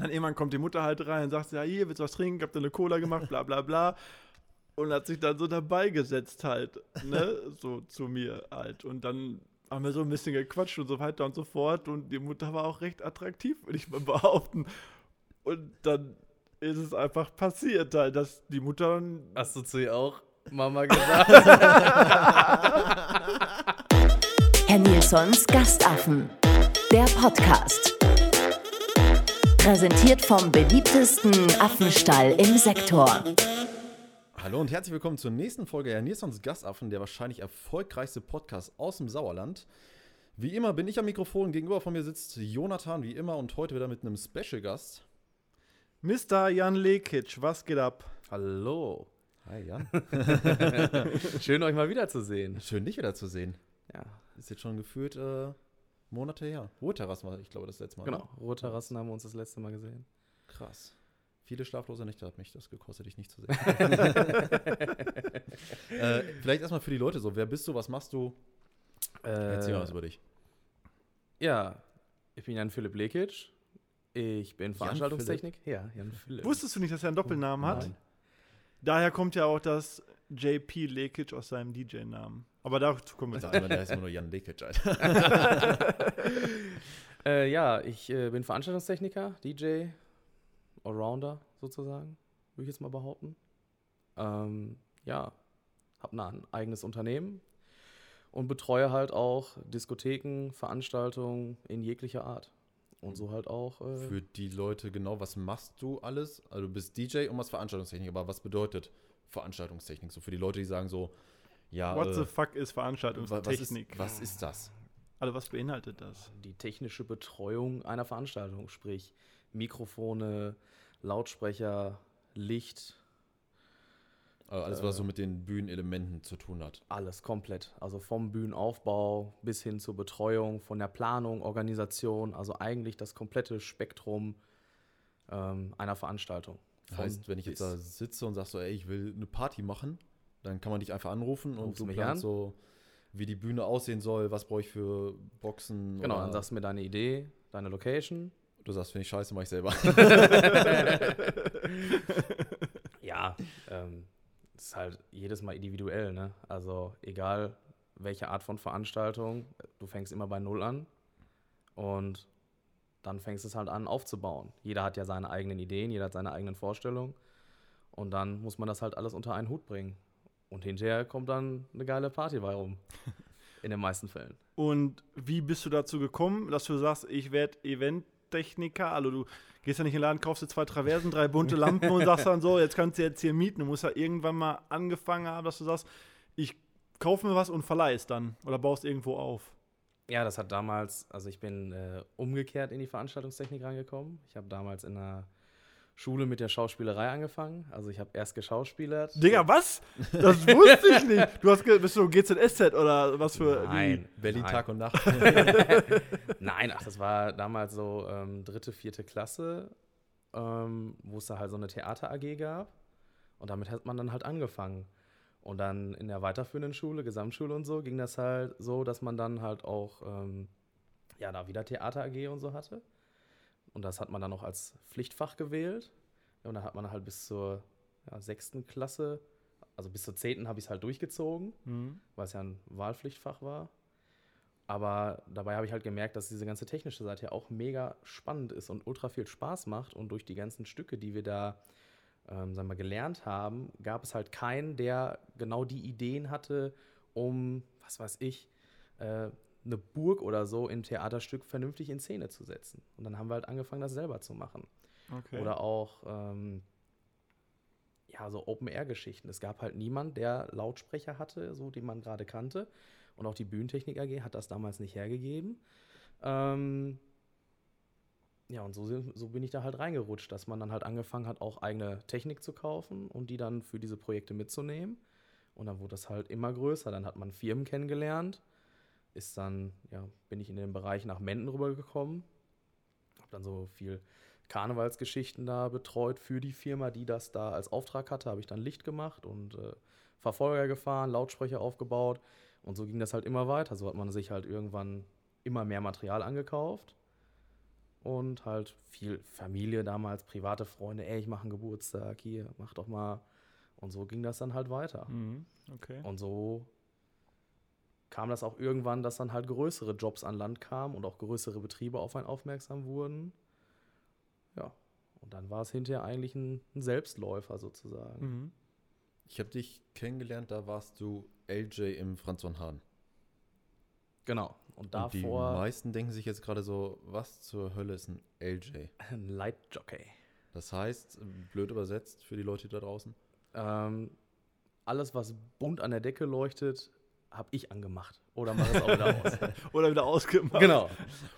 Dann irgendwann kommt die Mutter halt rein und sagt, ja, hier, willst du was trinken? Habt ihr eine Cola gemacht? Bla bla bla. Und hat sich dann so dabei gesetzt halt, ne, so zu mir halt. Und dann haben wir so ein bisschen gequatscht und so weiter und so fort. Und die Mutter war auch recht attraktiv, würde ich mal behaupten. Und dann ist es einfach passiert halt, dass die Mutter dann Hast du zu ihr auch Mama gesagt? Herr Nilsons Gastaffen. Der Podcast. Präsentiert vom beliebtesten Affenstall im Sektor. Hallo und herzlich willkommen zur nächsten Folge der Nilsons Gastaffen, der wahrscheinlich erfolgreichste Podcast aus dem Sauerland. Wie immer bin ich am Mikrofon, gegenüber von mir sitzt Jonathan, wie immer, und heute wieder mit einem Special-Gast. Mr. Jan Lekic, was geht ab? Hallo. Hi Jan. Schön, euch mal wiederzusehen. Schön, dich wieder zu sehen. Ja, Ist jetzt schon gefühlt äh, Monate her. Ruheterrassen war, ich glaube, das letzte Mal. genau. ne? Roterrassen haben wir uns das letzte Mal gesehen. Krass. Viele schlaflose Nächte hat mich das gekostet, dich nicht zu sehen. äh, vielleicht erstmal für die Leute so. Wer bist du? Was machst du? Erzähl mal was über dich. Ja, ich bin Jan Philipp Lekic. Ich bin Veranstaltungstechnik. Ja, Jan Philipp. Wusstest du nicht, dass er einen Doppelnamen hat? Nein. Daher kommt ja auch das JP Lekic aus seinem DJ-Namen. Aber dazu kommen wir Ich dann. dachte immer, der heißt immer nur Jan Lekic, Alter. Äh, ja, ich äh, bin Veranstaltungstechniker, DJ, Allrounder sozusagen, würde ich jetzt mal behaupten. Ähm, ja, habe ein eigenes Unternehmen und betreue halt auch Diskotheken, Veranstaltungen in jeglicher Art. Und so halt auch. Äh, Für die Leute genau, was machst du alles? Also du bist DJ und was Veranstaltungstechnik, aber was bedeutet Veranstaltungstechnik? So für die Leute, die sagen so, ja, What the äh, fuck ist wa- was, ist, Veranstaltungstechnik? was ist das? Also was beinhaltet das? die technische Betreuung einer Veranstaltung, sprich Mikrofone, Lautsprecher, Licht, Äh, alles, was so mit den Bühnenelementen zu tun hat. alles komplett. Also vom Bühnenaufbau bis hin zur Betreuung, von der Planung, Organisation, also eigentlich das komplette Spektrum ähm, einer Veranstaltung. Von heißt, wenn ich jetzt da sitze und sag so, ey, ich will eine Party machen, dann kann man dich einfach anrufen und Rufst du mich planst an. so, wie die Bühne aussehen soll, was brauche ich für Boxen. Genau, dann sagst du mir deine Idee, deine Location. du sagst, finde ich scheiße, mach ich selber. Ja, ähm, ist halt jedes Mal individuell, ne? Also egal welche Art von Veranstaltung, du fängst immer bei Null an und dann fängst es halt an aufzubauen. Jeder hat ja seine eigenen Ideen, jeder hat seine eigenen Vorstellungen und dann muss man das halt alles unter einen Hut bringen. Und hinterher kommt dann eine geile Party bei rum. In den meisten Fällen. Und wie bist du dazu gekommen, dass du sagst, ich werde Eventtechniker? Also du gehst ja nicht in den Laden, kaufst dir zwei Traversen, drei bunte Lampen und sagst dann so, jetzt kannst du jetzt hier mieten. Du musst ja irgendwann mal angefangen haben, dass du sagst, ich kaufe mir was und verleih es dann. Oder baust irgendwo auf. Ja, das hat damals, also ich bin äh, umgekehrt in die Veranstaltungstechnik reingekommen. Ich habe damals in der Schule mit der Schauspielerei angefangen. Also ich habe erst geschauspielert. Digga, was? Das wusste ich nicht. Du hast ge- bist du GZSZ oder was für. Nein, Berlin nein. Tag und Nacht. Nein, ach, das war damals so ähm, dritte, vierte Klasse, ähm, wo es da halt so eine Theater AG gab. Und damit hat man dann halt angefangen. Und dann in der weiterführenden Schule, Gesamtschule und so, ging das halt so, dass man dann halt auch, ähm, ja, da wieder Theater AG und so hatte. Und das hat man dann noch als Pflichtfach gewählt. Und dann hat man halt bis zur ja, sechsten Klasse, also bis zur zehnten habe ich es halt durchgezogen Mhm. weil es ja ein Wahlpflichtfach war. Aber dabei habe ich halt gemerkt, dass diese ganze technische Seite ja auch mega spannend ist und ultra viel Spaß macht. Und durch die ganzen Stücke, die wir da ähm, sagen wir, gelernt haben, gab es halt keinen, der genau die Ideen hatte, um, was weiß ich, äh, eine Burg oder so im Theaterstück vernünftig in Szene zu setzen. Und dann haben wir halt angefangen, das selber zu machen. Okay. Oder auch ähm, ja, so Open-Air-Geschichten. Es gab halt niemand, der Lautsprecher hatte, so den man gerade kannte. Und auch die Bühnentechnik AG hat das damals nicht hergegeben. Ähm, ja, und so, so bin ich da halt reingerutscht, dass man dann halt angefangen hat, auch eigene Technik zu kaufen und die dann für diese Projekte mitzunehmen. Und dann wurde das halt immer größer. Dann hat man Firmen kennengelernt. Ist dann, ja, bin ich in den Bereich nach Menden rübergekommen. Hab dann so viel Karnevalsgeschichten da betreut für die Firma, die das da als Auftrag hatte. Habe ich dann Licht gemacht und äh, Verfolger gefahren, Lautsprecher aufgebaut. Und so ging das halt immer weiter. So hat man sich halt irgendwann immer mehr Material angekauft. und halt viel Familie damals, private Freunde, ey, ich mache einen Geburtstag, hier, mach doch mal. Und so ging das dann halt weiter. Mhm. Okay. Und so kam das auch irgendwann, dass dann halt größere Jobs an Land kamen und auch größere Betriebe auf einen aufmerksam wurden. Ja, und dann war es hinterher eigentlich ein, ein Selbstläufer sozusagen. Mhm. Ich habe dich kennengelernt, da warst du LJ im Franz von Hahn. Genau. Und Und die davor meisten denken sich jetzt gerade so, was zur Hölle ist ein LJ? ein Lightjockey. Das heißt, blöd übersetzt für die Leute da draußen, Ähm, alles, was bunt an der Decke leuchtet, habe ich angemacht. Oder mache es auch wieder aus. Oder wieder ausgemacht. genau.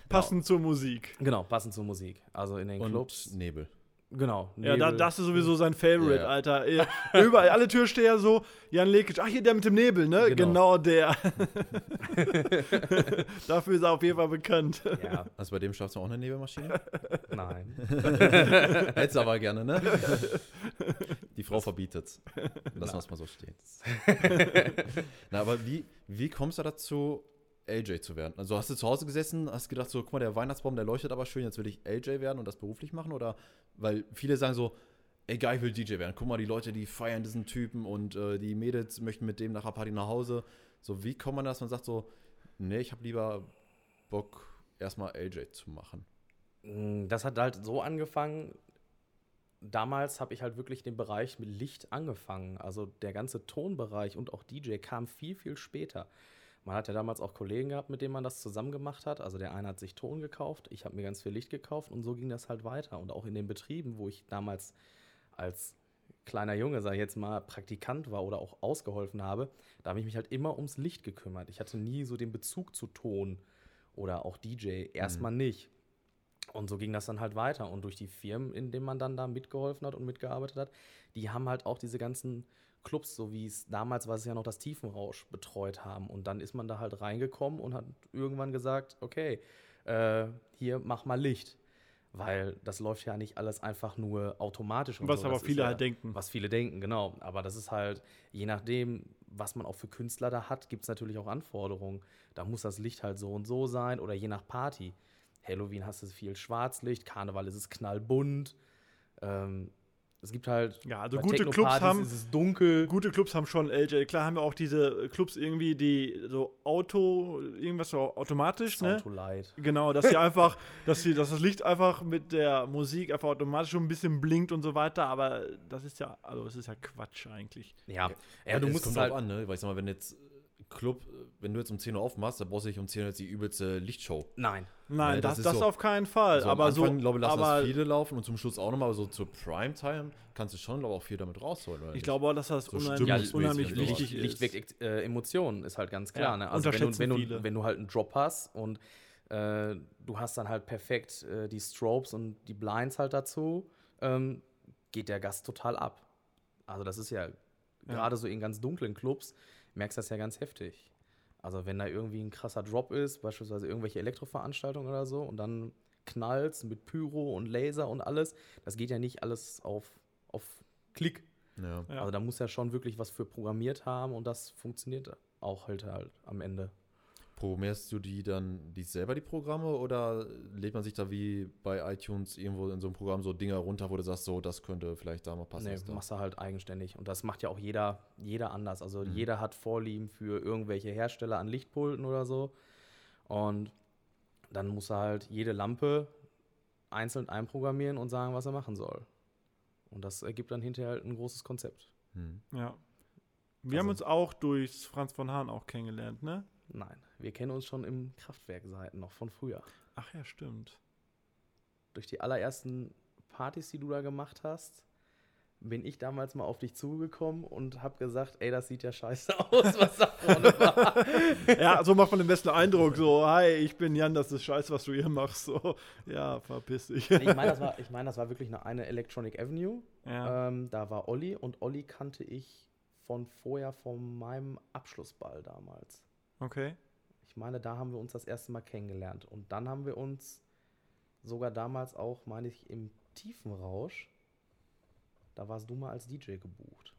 Passend zur Musik. Genau, passend zur Musik. Also in den und Clubs. Nebel. Genau. Ja, da, das ist sowieso sein Favorite, Ja. Alter. Eh, Überall, alle Türsteher so, Jan Lekic, ach hier, der mit dem Nebel, ne? Genau. Genau, der. Dafür ist er auf jeden Fall bekannt. Ja, Also bei dem schaffst du auch eine Nebelmaschine? nein. Hättest aber gerne, ne? Die Frau verbietet's. Lassen wir es mal so stehen. Na, aber wie, wie kommst du dazu, LJ zu werden? Also hast du zu Hause gesessen, hast gedacht so, guck mal, der Weihnachtsbaum, der leuchtet aber schön, jetzt will ich LJ werden und das beruflich machen? Oder, weil viele sagen so, ey geil, ich will DJ werden. Guck mal, die Leute, die feiern diesen Typen und äh, die Mädels möchten mit dem nach der Party nach Hause. So, wie kommt man das? Man sagt so, nee, ich habe lieber Bock, erstmal LJ zu machen. Mm, Das hat halt so angefangen. Damals habe ich halt wirklich den Bereich mit Licht angefangen. Also der ganze Tonbereich und auch DJ kam viel, viel später. Man hat ja damals auch Kollegen gehabt, mit denen man das zusammen gemacht hat. Also der eine hat sich Ton gekauft, ich habe mir ganz viel Licht gekauft und so ging das halt weiter. Und auch in den Betrieben, wo ich damals als kleiner Junge, sag ich jetzt mal, Praktikant war oder auch ausgeholfen habe, da habe ich mich halt immer ums Licht gekümmert. Ich hatte nie so den Bezug zu Ton oder auch DJ. Erstmal nicht. Und so ging das dann halt weiter. Und durch die Firmen, in denen man dann da mitgeholfen hat und mitgearbeitet hat, die haben halt auch diese ganzen Clubs, so wie es damals war es ja noch das Tiefenrausch, betreut haben. Und dann ist man da halt reingekommen und hat irgendwann gesagt, okay, äh, hier mach mal Licht. Weil das läuft ja nicht alles einfach nur automatisch. Und Was so. aber Das viele ja, halt denken. Was viele denken, genau. Aber das ist halt, je nachdem, was man auch für Künstler da hat, gibt es natürlich auch Anforderungen. Da muss das Licht halt so und so sein oder je nach Party. Halloween hast du viel Schwarzlicht, Karneval ist es knallbunt. Ähm, es gibt halt. Ja, also gute Clubs haben- Ist es dunkel. Gute Clubs haben schon LJ. Klar haben wir auch diese Clubs irgendwie, die so Auto, irgendwas so automatisch, ne? Sound to light. Genau, dass sie einfach, dass sie, dass das Licht einfach mit der Musik einfach automatisch schon ein bisschen blinkt und so weiter, aber das ist ja, also es ist ja Quatsch eigentlich. Ja, ja, du es musst kommt es halt. drauf an, ne? Ich sag mal, wenn jetzt Club, wenn du jetzt um 10 Uhr aufmachst, dann brauchst du nicht um 10 Uhr jetzt die übelste Lichtshow. Nein. Nein, Nee, das, das ist das so- auf keinen Fall. Also aber am Anfang, so, glaube ich, lassen aber das viele laufen und zum Schluss auch nochmal, aber so zur Primetime kannst du schon, glaube ich, auch viel damit rausholen. Oder ich nicht? glaube auch, dass das So unheimlich, Ja, unheimlich wichtig Licht, Licht ist. weckt äh, Emotionen, ist halt ganz klar. Ja, ne? Also wenn du, wenn, du, viele. wenn du halt einen Drop hast und äh, du hast dann halt perfekt äh, die Strobes und die Blinds halt dazu, ähm, geht der Gast total ab. Also das ist ja, gerade so in ganz dunklen Clubs, merkst du das ja ganz heftig. Also wenn da irgendwie ein krasser Drop ist, beispielsweise irgendwelche Elektroveranstaltungen oder so, und dann knallst mit Pyro und Laser und alles, das geht ja nicht alles auf, auf Klick. Ja. Also da muss ja schon wirklich was für programmiert haben und das funktioniert auch halt, halt am Ende. Programmierst du die dann die selber die Programme oder lädt man sich da wie bei iTunes irgendwo in so einem Programm so Dinger runter, wo du sagst, so, das könnte vielleicht da mal passen? Nee, machst du halt eigenständig. Und das macht ja auch jeder, jeder anders. Also jeder hat Vorlieben für irgendwelche Hersteller an Lichtpulten oder so. Und dann muss er halt jede Lampe einzeln einprogrammieren und sagen, was er machen soll. Und das ergibt dann hinterher halt ein großes Konzept. Hm. Ja. Wir haben Also- uns auch durchs Franz von Hahn auch kennengelernt, ne? Nein, wir kennen uns schon im Kraftwerkseiten noch von früher. Ach ja, stimmt. durch die allerersten Partys, die du da gemacht hast, bin ich damals mal auf dich zugekommen und habe gesagt, ey, das sieht ja scheiße aus, was da vorne war. Ja, so macht man den besten Eindruck. So, hi, ich bin Jan, das ist scheiße, was du hier machst. So, ja, verpiss dich. ich meine, das, war- ich mein, das war wirklich eine, eine Electronic Avenue. Ja. Ähm, da war Olli und Olli kannte ich von vorher, von meinem Abschlussball damals. Okay. Ich meine, da haben wir uns das erste Mal kennengelernt. Und dann haben wir uns sogar damals auch, meine ich, im Tiefenrausch, da warst du mal als DJ gebucht.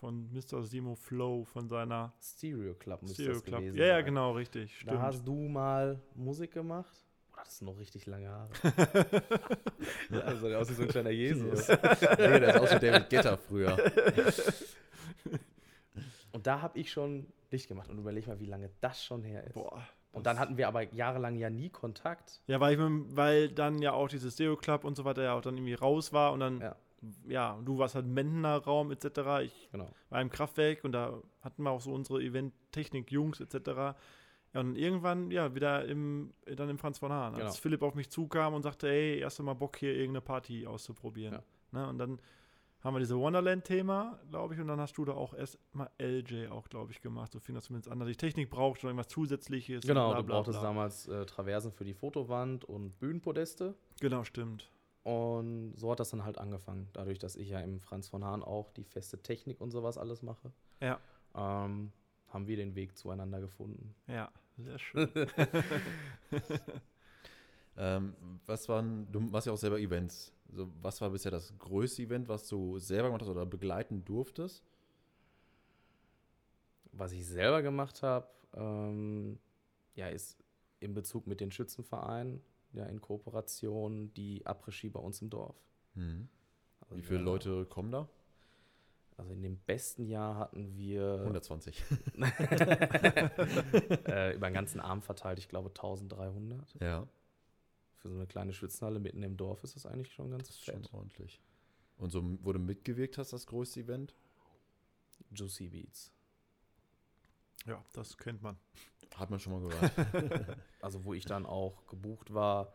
Von Mr. Simo Flow, von seiner Stereo Club müsste Stereo das Club. gewesen Ja, ja, genau, richtig. Da Stimmt. hast du mal Musik gemacht. Oder das ist noch richtig lange Haare. ja, also der aus wie so ein kleiner Jesus. nee, der ist auch schon David Getter früher. Und da habe ich schon Licht gemacht. Und überleg mal, wie lange das schon her ist. Boah. Und dann hatten wir aber jahrelang ja nie Kontakt. Ja, weil, ich, weil dann ja auch dieses Stereo Club und so weiter ja auch dann irgendwie raus war und dann, Ja. ja, du warst halt Mendener Raum etc. Ich Genau. war im Kraftwerk und da hatten wir auch so unsere Event-Technik-Jungs etc. Ja, und irgendwann, ja, wieder im, dann im Franz von Hahn, als Genau. Philipp auf mich zukam und sagte, ey, erst mal Bock hier irgendeine Party auszuprobieren. Ja. Ne, und dann haben wir diese Wonderland-Thema, glaube ich, und dann hast du da auch erst mal LJ auch, glaube ich, gemacht. So fing das zumindest an, dass ich Technik brauchte oder irgendwas Zusätzliches. und Genau, bla, du bla, brauchtest bla. damals äh, Traversen für die Fotowand und Bühnenpodeste. Genau, stimmt. Und so hat das dann halt angefangen. Dadurch, dass ich ja im Franz von Hahn auch die feste Technik und sowas alles mache, Ja, ähm, haben wir den Weg zueinander gefunden. ja, sehr schön. Ähm, was waren, du machst ja auch selber Events. So, was war bisher das größte Event, was du selber gemacht hast oder begleiten durftest? Was ich selber gemacht habe, ähm, ja, ist in Bezug mit den Schützenvereinen, ja, in Kooperation die Après-Ski bei uns im Dorf. Also Wie viele wir- Leute kommen da? Also in dem besten Jahr hatten wir 120. äh, über den ganzen Abend verteilt, ich glaube 1300. ja, Für so eine kleine Schützenhalle mitten im Dorf ist das eigentlich schon ganz das ist schon fett. ordentlich. Und so, wo du mitgewirkt hast, das größte Event? Juicy Beats. ja, das kennt man. Hat man schon mal gehört. Also wo ich dann auch gebucht war,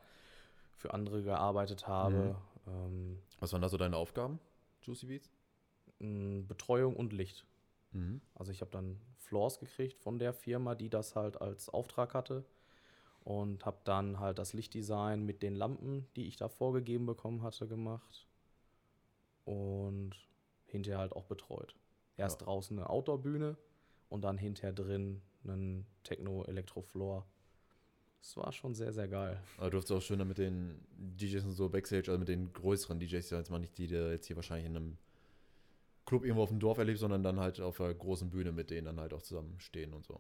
für andere gearbeitet habe. Ähm, was waren da so deine Aufgaben, Juicy Beats? Betreuung und Licht. Mhm. Also ich habe dann Floors gekriegt von der Firma, die das halt als Auftrag hatte. Und habe dann halt das Lichtdesign mit den Lampen, die ich da vorgegeben bekommen hatte, gemacht. Und hinterher halt auch betreut. Erst Ja. draußen eine Outdoor-Bühne und dann hinterher drin einen Techno-Elektro-Floor. Das war schon sehr, sehr geil. Aber du durftest auch schöner mit den DJs und so Backstage, also mit den größeren DJs, jetzt mal nicht die, die jetzt hier wahrscheinlich in einem Club irgendwo auf dem Dorf erlebst, sondern dann halt auf der großen Bühne mit denen dann halt auch zusammen stehen und so.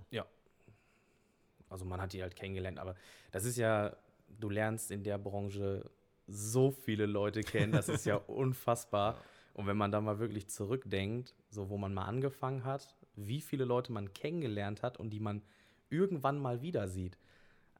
Also man hat die halt kennengelernt, aber das ist ja, du lernst in der Branche so viele Leute kennen, das ist ja unfassbar. Und wenn man da mal wirklich zurückdenkt, so wo man mal angefangen hat, wie viele Leute man kennengelernt hat und die man irgendwann mal wieder sieht.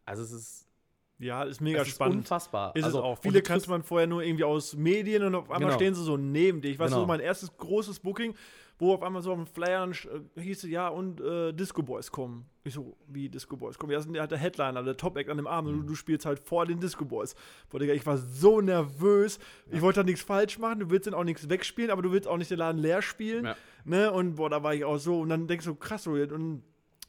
Also es ist, Ja, ist mega es ist spannend. unfassbar. Ist also, es auch. Viele kannte man vorher nur irgendwie aus Medien und auf einmal Genau. stehen sie so neben dir. Ich weiß Genau. so, mein erstes großes Booking, wo auf einmal so auf dem Flyer äh, hieß ja, und äh, Disco Boys kommen. Ich so, wie Disco Boys kommen? Ja, das ist der, Headliner, der Top-Act an dem Abend Mhm. und du, du spielst halt vor den Disco Boys. Boah, Digga, ich war so nervös. Ich wollte da nichts falsch machen, du willst dann auch nichts wegspielen, aber du willst auch nicht den Laden leer spielen. Ja. Ne? Und boah, da war ich auch so. Und dann denkst du, krass, so, und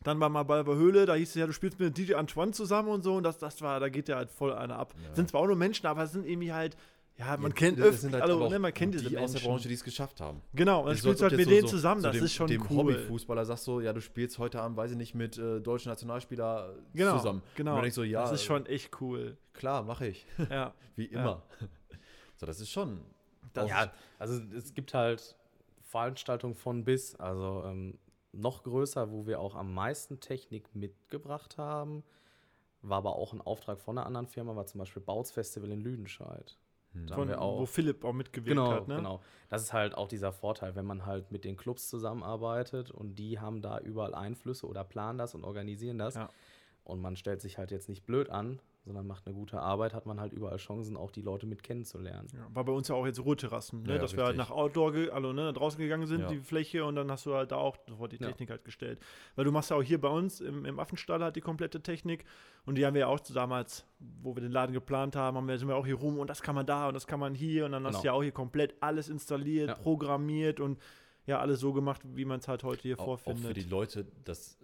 dann war mal bei der Höhle, da hieß es ja, du spielst mit DJ Antoine zusammen und so. Und das, das war, da geht ja halt voll einer ab. Ja. Sind zwar auch nur Menschen, aber es sind irgendwie halt, ja, man kennt das öfter, sind halt also, ne, man kennt diese die aus der Menschen. Branche, die es geschafft haben. Genau, und dann spielst du halt mit denen so- zusammen, so das dem, ist schon dem cool. Hobbyfußballer sagst du, ja, du spielst heute Abend, weiß ich nicht, mit äh, deutschen Nationalspieler Genau, zusammen. genau. Und dann denk ich so, ja, das ist schon echt cool. klar, mache ich. Ja, Wie immer. So, das ist schon. Das ja, also es gibt halt Veranstaltungen von bis, also ähm, noch größer, wo wir auch am meisten Technik mitgebracht haben, war aber auch ein Auftrag von einer anderen Firma, war zum Beispiel Bauts Festival in Lüdenscheid. Da haben von, wir auch. wo Philipp auch mitgewirkt Genau, hat, ne? genau. Das ist halt auch dieser Vorteil, wenn man halt mit den Clubs zusammenarbeitet und die haben da überall Einflüsse oder planen das und organisieren das. Ja. Und man stellt sich halt jetzt nicht blöd an, sondern macht eine gute Arbeit, hat man halt überall Chancen, auch die Leute mit kennenzulernen. Ja, war bei uns ja auch jetzt Ruheterrassen, ne? Ja, dass wir halt richtig. nach Outdoor, also ne, draußen gegangen sind, Ja. die Fläche, und dann hast du halt da auch sofort die Ja. Technik halt gestellt. Weil du machst ja auch hier bei uns im, im Affenstall halt die komplette Technik und die haben wir ja auch so damals, wo wir den Laden geplant haben, haben wir, sind wir auch hier rum und das kann man da und das kann man hier und dann hast Genau. du ja auch hier komplett alles installiert, Ja. programmiert und ja, alles so gemacht, wie man es halt heute hier Auch, auch vorfindet. für die Leute, das.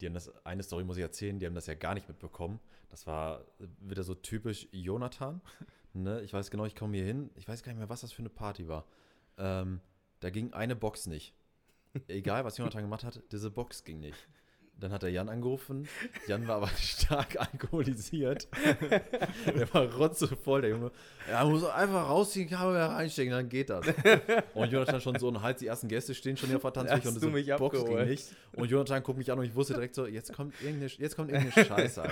Die haben das, eine Story muss ich erzählen, die haben das ja gar nicht mitbekommen. Das war wieder so typisch Jonathan. ne? Ich weiß genau, ich komme hier hin. Ich weiß gar nicht mehr, was das für eine Party war. Ähm, da ging eine Box nicht. Egal, was Jonathan gemacht hat, diese Box ging nicht. Dann hat er Jan angerufen. Jan war aber stark alkoholisiert. der war rotzevoll, der Junge. Er muss einfach rausziehen, Kabel reinstecken, dann geht das. Und Jonathan schon so, und halt, die ersten Gäste stehen schon hier auf der Tanzfläche und mich Box ging abgeholt? nicht. Und Jonathan guckt mich an und ich wusste direkt so, jetzt kommt irgendeine, jetzt kommt irgendeine Scheiße.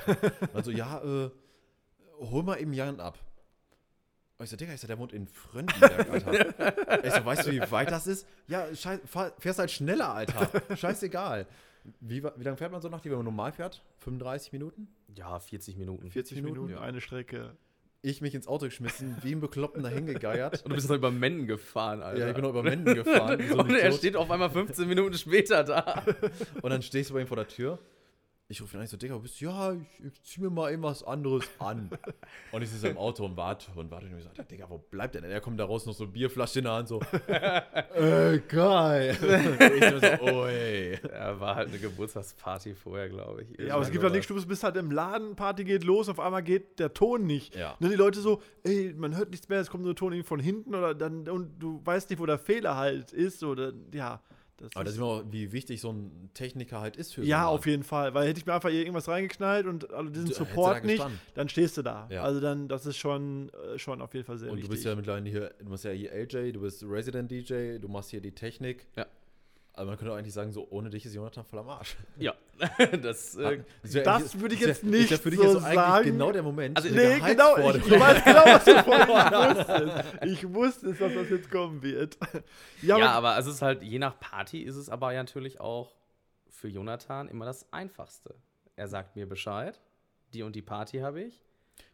Also, ja, äh, hol mal eben Jan ab. Und ich so, Digga, ich so, der wohnt in Fröndenberg, Alter. ich so, weißt du, wie weit das ist? Ja, scheiß, fahr, fährst halt schneller, Alter. Scheißegal. Wie, wie lange fährt man so nach, die, wenn man normal fährt? 35 Minuten? Ja, 40 Minuten. 40 Minuten, Ja. eine Strecke. Ich mich ins Auto geschmissen, wie ein Bekloppten dahin gegeiert. Und du bist noch über Mennen gefahren, Alter. Ja, ich bin noch über Menden gefahren. so und er steht auf einmal 15 Minuten später da. Und dann stehst du bei ihm vor der Tür. Ich rufe ihn an, ich so, Digga, bist du? Ja, ich, ich zieh mir mal eben was anderes an. und ich sitze so im Auto und warte und warte. Und ich so, Digga, wo bleibt der denn? Er kommt da raus, noch so Bierflasche in der Hand, so, äh, geil. ich so, oi. Ja, war halt eine Geburtstagsparty vorher, glaube ich. Ja, aber es gibt doch nichts, du bist halt im Laden, Party geht los, auf einmal geht der Ton nicht. Ja. Ne, die Leute so, ey, man hört nichts mehr, es kommt nur Ton irgendwie von hinten oder dann, und du weißt nicht, wo der Fehler halt ist oder, ja. Das Aber da ist, sieht man auch, wie wichtig so ein Techniker halt ist für so ja, einen auf jeden Fall, weil hätte ich mir einfach hier irgendwas reingeknallt und also diesen Du- du Support nicht, gestanden. dann stehst du da. Ja. Also dann, das ist schon, äh, schon auf jeden Fall sehr Und du wichtig. bist ja mittlerweile hier, du bist ja hier LJ, du bist Resident DJ, du machst hier die Technik. Ja. Also man könnte auch eigentlich sagen, so ohne dich ist Jonathan voll am Arsch. Ja, das. Äh, wär Das eigentlich- würde ich jetzt nicht wär für dich so jetzt eigentlich sagen. genau der Moment. Also, der Nee, genau, ich, du weißt genau, was du vorhin wusstest. Ich wusste es, dass das jetzt kommen wird. Ja, ja, aber, aber es ist halt, je nach Party ist es aber ja natürlich auch für Jonathan immer das Einfachste. Er sagt mir Bescheid, die und die Party habe ich.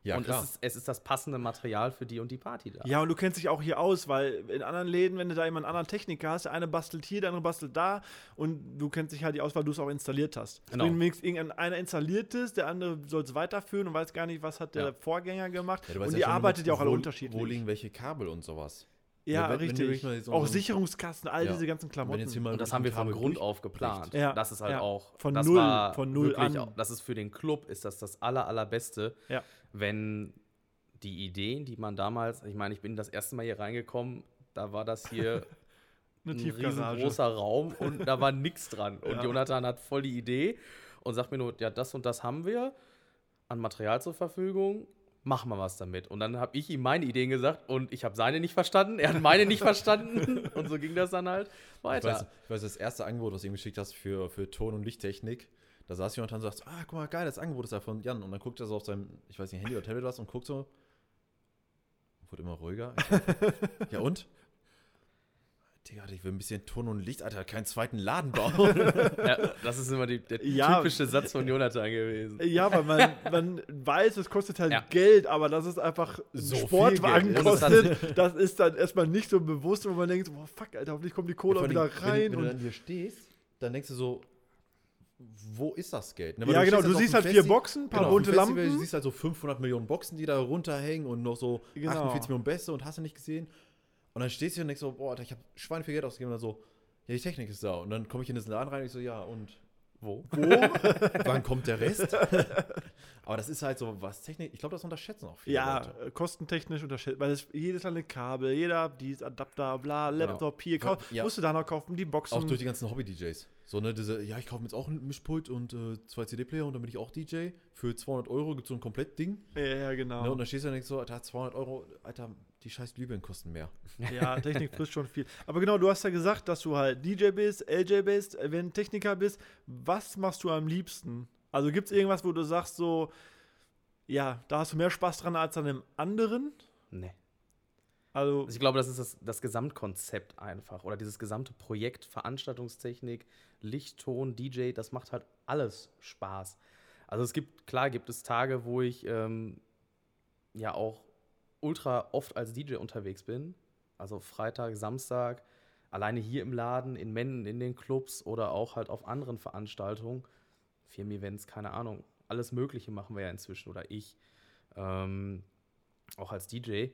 Ja, und klar. Es, ist, es ist das passende Material für die und die Party da. ja, und du kennst dich auch hier aus, weil in anderen Läden, wenn du da jemanden anderen Techniker hast, der eine bastelt hier, der andere bastelt da und du kennst dich halt die aus, weil du es auch installiert hast. Genau. Wenn wenigstens irgendein einer installiert ist, der andere soll es weiterführen und weiß gar nicht, was hat der Ja. Vorgänger gemacht. Ja, und ja die arbeitet ja auch alle unterschiedlich. Wo liegen welche Kabel und sowas. Ja, wenn- wenn richtig. mal so- auch Sicherungskasten, all Ja. diese ganzen Klamotten. Wenn jetzt hier mal Und das haben wir von Grund durch- auf geplant. Ja, Das ist halt ja. auch Von das null- war von null wirklich an. Auch, das ist für den Club ist das das aller allerbeste, Ja. wenn die Ideen, die man damals, ich meine, ich bin das erste Mal hier reingekommen, da war das hier ein riesengroßer Raum und da war nichts dran. Und Ja. Jonathan hat voll die Idee und sagt mir nur, ja, das und das haben wir an Material zur Verfügung. Mach mal was damit. Und dann habe ich ihm meine Ideen gesagt und ich habe seine nicht verstanden, er hat meine nicht verstanden und so ging das dann halt Ich weiter. weiß, ich weiß, das erste Angebot, was du ihm geschickt hast für, für Ton- und Lichttechnik, da saß jemand und sagt, ah, guck mal, geil, das Angebot ist ja von Jan. Und dann guckt er so auf seinem, ich weiß nicht, Handy oder Tablet was und guckt so, wurde immer ruhiger. Ich ja und? Digga, ich will ein bisschen Ton und Licht, Alter, keinen zweiten Laden bauen. Ja, das ist immer die, der Ja. typische Satz von Jonathan gewesen. Ja, weil man, man weiß, es kostet halt Ja. Geld, aber dass es einfach ein So viel Sportwagen Geld. Das ist kostet, das ist dann erstmal nicht so bewusst, wo man denkt, boah, fuck, Alter, hoffentlich kommt die auch wieder allem, wenn, rein. wenn du dann hier stehst, dann denkst du so, wo ist das Geld? Ne, ja, genau, du siehst halt dem vier Festi- Boxen, ein paar Genau, bunte Lampen. Du siehst halt so 500 Millionen Boxen, die da runterhängen und noch so Genau. 48 Millionen Bässe und hast du nicht gesehen. Und dann stehst du hier und denkst so, boah, Alter, ich habe Schwein viel Geld ausgegeben und dann so, ja, die Technik ist da. Und dann komme ich in das Laden rein und ich so, ja, und Wo? Wo? wann kommt der Rest? Aber das ist halt so, was Technik, ich glaube, das unterschätzen auch viele Ja, Leute. äh, kostentechnisch unterschätzt, weil es jedes kleine Kabel, jeder, dies Adapter, bla, Laptop hier, Ja. musst du da noch kaufen, die Boxen. Auch durch die ganzen Hobby-DJs. So, ne, diese, ja, ich kaufe mir jetzt auch ein Mischpult und äh, zwei CD-Player und dann bin ich auch DJ. Für 200 Euro gibt es so ein Komplettding. ja, ja, genau. Ne, und dann stehst du da und denkst so, Alter, 200 Euro, Alter, die scheiß Glühbirnen kosten mehr. Ja, Technik frisst schon viel. Aber genau, du hast ja gesagt, dass du halt DJ bist, LJ bist, äh, wenn du Techniker bist. Was machst du am liebsten? Also gibt es irgendwas, wo du sagst so, ja, da hast du mehr Spaß dran als an dem anderen? Nee. Also, Also ich glaube, das ist das, das Gesamtkonzept einfach. Oder dieses gesamte Projekt, Veranstaltungstechnik, Lichtton, DJ, das macht halt alles Spaß. Also es gibt, klar gibt es Tage, wo ich ähm, ja auch ultra oft als DJ unterwegs bin. Also Freitag, Samstag, alleine hier im Laden, in Mennen, in den Clubs oder auch halt auf anderen Veranstaltungen, Firmen-Events, keine Ahnung. Alles Mögliche machen wir ja inzwischen oder ich. Ähm, auch als DJ.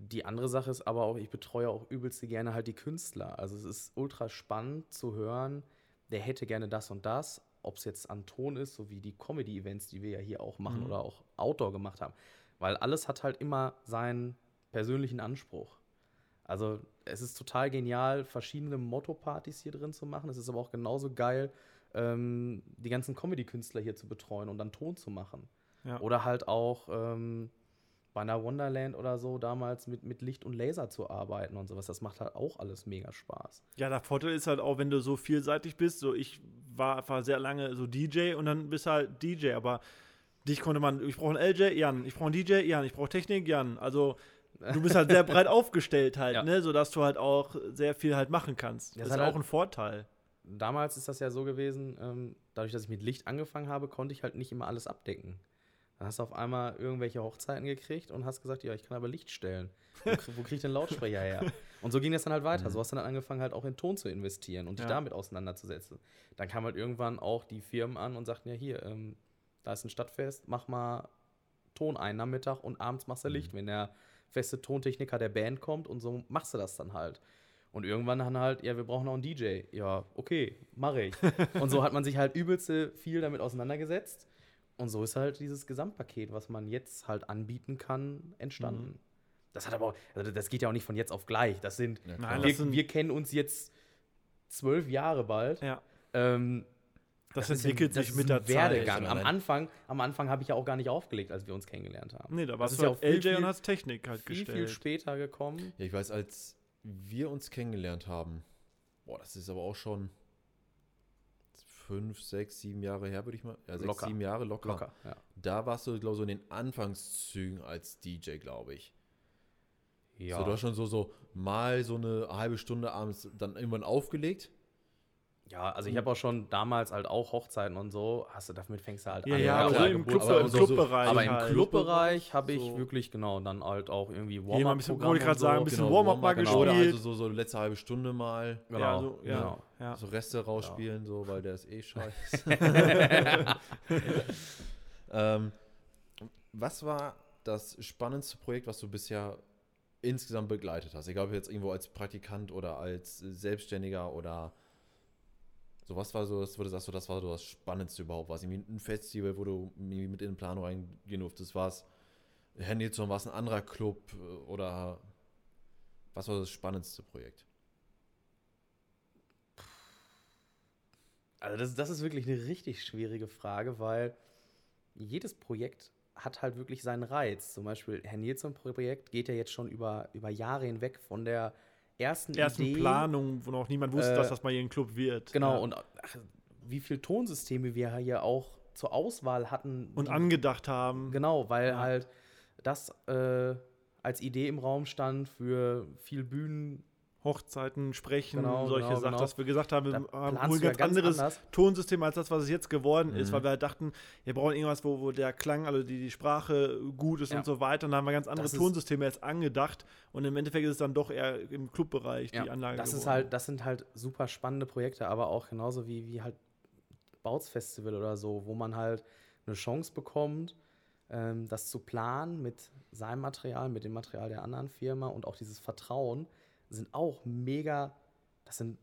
Die andere Sache ist aber auch, ich betreue auch übelst gerne halt die Künstler. Also es ist ultra spannend zu hören, der hätte gerne das und das, ob es jetzt an Ton ist, so wie die Comedy-Events, die wir ja hier auch machen Mhm. oder auch Outdoor gemacht haben. Weil alles hat halt immer seinen persönlichen Anspruch. Also es ist total genial, verschiedene Motto-Partys hier drin zu machen. Es ist aber auch genauso geil, ähm, die ganzen Comedy-Künstler hier zu betreuen und dann Ton zu machen. Ja. Oder halt auch ähm, bei einer Wonderland oder so damals mit, mit Licht und Laser zu arbeiten und sowas. Das macht halt auch alles mega Spaß. Ja, der Vorteil ist halt auch, wenn du so vielseitig bist. So, ich war, war sehr lange so DJ und dann bist halt DJ, aber dich konnte man, ich brauche einen LJ, Jan, ich brauche einen DJ, Jan, ich brauche Technik, Jan. Also du bist halt sehr breit aufgestellt halt, Ja. ne, sodass du halt auch sehr viel halt machen kannst. Das Das ist halt halt- auch ein Vorteil. Damals ist das ja so gewesen, ähm, dadurch, dass ich mit Licht angefangen habe, konnte ich halt nicht immer alles abdecken. Dann hast du auf einmal irgendwelche Hochzeiten gekriegt und hast gesagt, ja, ich kann aber Licht stellen. Wo, krieg- wo krieg ich den Lautsprecher her? Und so ging das dann halt weiter. So hast du dann angefangen, halt auch in Ton zu investieren und dich Ja. damit auseinanderzusetzen. Dann kam halt irgendwann auch die Firmen an und sagten, ja, hier, ähm, da ist ein Stadtfest, mach mal Ton ein Nachmittag und abends machst du Licht, wenn der feste Tontechniker der Band kommt und so machst du das dann halt. Und irgendwann dann halt, ja, wir brauchen noch einen DJ. Ja, okay, mache ich. und so hat man sich halt übelste viel damit auseinandergesetzt. Und so ist halt dieses Gesamtpaket, was man jetzt halt anbieten kann, entstanden. Das hat aber auch, also das geht ja auch nicht von jetzt auf gleich. Das sind, Ja, Nein, wir, das sind- wir kennen uns jetzt zwölf Jahre bald. Ja, Ähm, das, ist entwickelt ein- das sich mit der Zeit. Werdegang. Ist Am Anfang, am Anfang habe ich ja auch gar nicht aufgelegt, als wir uns kennengelernt haben. Nee, da Das warst du ja halt auch viel, LJ und hast Technik halt Viel, gestellt. viel später gekommen. Ja, ich weiß, als wir uns kennengelernt haben, boah, das ist aber auch schon fünf, sechs, sieben Jahre her, würde ich mal. Ja, sechs, Locker. sieben Jahre locker. Locker, ja. Da warst du, glaube ich, so in den Anfangszügen als DJ, glaube ich. Ja. So, du hast schon so, so mal so eine halbe Stunde abends dann irgendwann aufgelegt. Ja, also ich habe auch schon damals halt auch Hochzeiten und so, hast du damit fängst du halt Ja, an. ja, aber so klar, im, Club, aber im so- Clubbereich. aber im halt. Clubbereich habe ich so. wirklich genau dann halt auch irgendwie Hier mal ein bisschen, wollte ich gerade sagen, ein bisschen Genau, Warm-up mal genau. Oder gespielt. also so, so letzte halbe Stunde mal Genau, ja, so, ja, genau. ja. so Reste rausspielen, so, weil der ist eh scheiße. ähm, was war das spannendste Projekt, was du bisher insgesamt begleitet hast? Egal ob jetzt irgendwo als Praktikant oder als Selbstständiger oder so, was war so, das, du sagst, so, das war so das Spannendste überhaupt? War es irgendwie ein Festival, wo du mit in den Planung reingehen durftest? War es Herr Nilsson, war es ein anderer Club äh, oder was war das spannendste Projekt? Also das, das ist wirklich eine richtig schwierige Frage, weil jedes Projekt hat halt wirklich seinen Reiz. Zum Beispiel Herr Nilsson-Projekt geht ja jetzt schon über, über Jahre hinweg von der ersten, Ersten Idee. Planung, wo noch niemand wusste, Äh, dass das mal hier ein Club wird. Genau, ja. und ach, wie viele Tonsysteme wir hier auch zur Auswahl hatten. und die- angedacht haben. Genau, weil Ja. halt das äh, als Idee im Raum stand für viel Bühnen. Hochzeiten, Sprechen, Genau, solche genau, Sachen, genau. dass wir gesagt haben, wir Da haben ein ganz anderes anders. Tonsystem als das, was es jetzt geworden ist, Mhm. weil wir halt dachten, wir brauchen irgendwas, wo, wo der Klang, also die, die Sprache gut ist Ja. und so weiter. Und dann haben wir ganz andere ist- Tonsysteme jetzt angedacht und im Endeffekt ist es dann doch eher im Clubbereich Ja, die Anlage. das ist geworden. halt, das sind halt super spannende Projekte, aber auch genauso wie, wie halt Bouts Festival oder so, wo man halt eine Chance bekommt, ähm, das zu planen mit seinem Material, mit dem Material der anderen Firma und auch dieses Vertrauen sind auch mega, das sind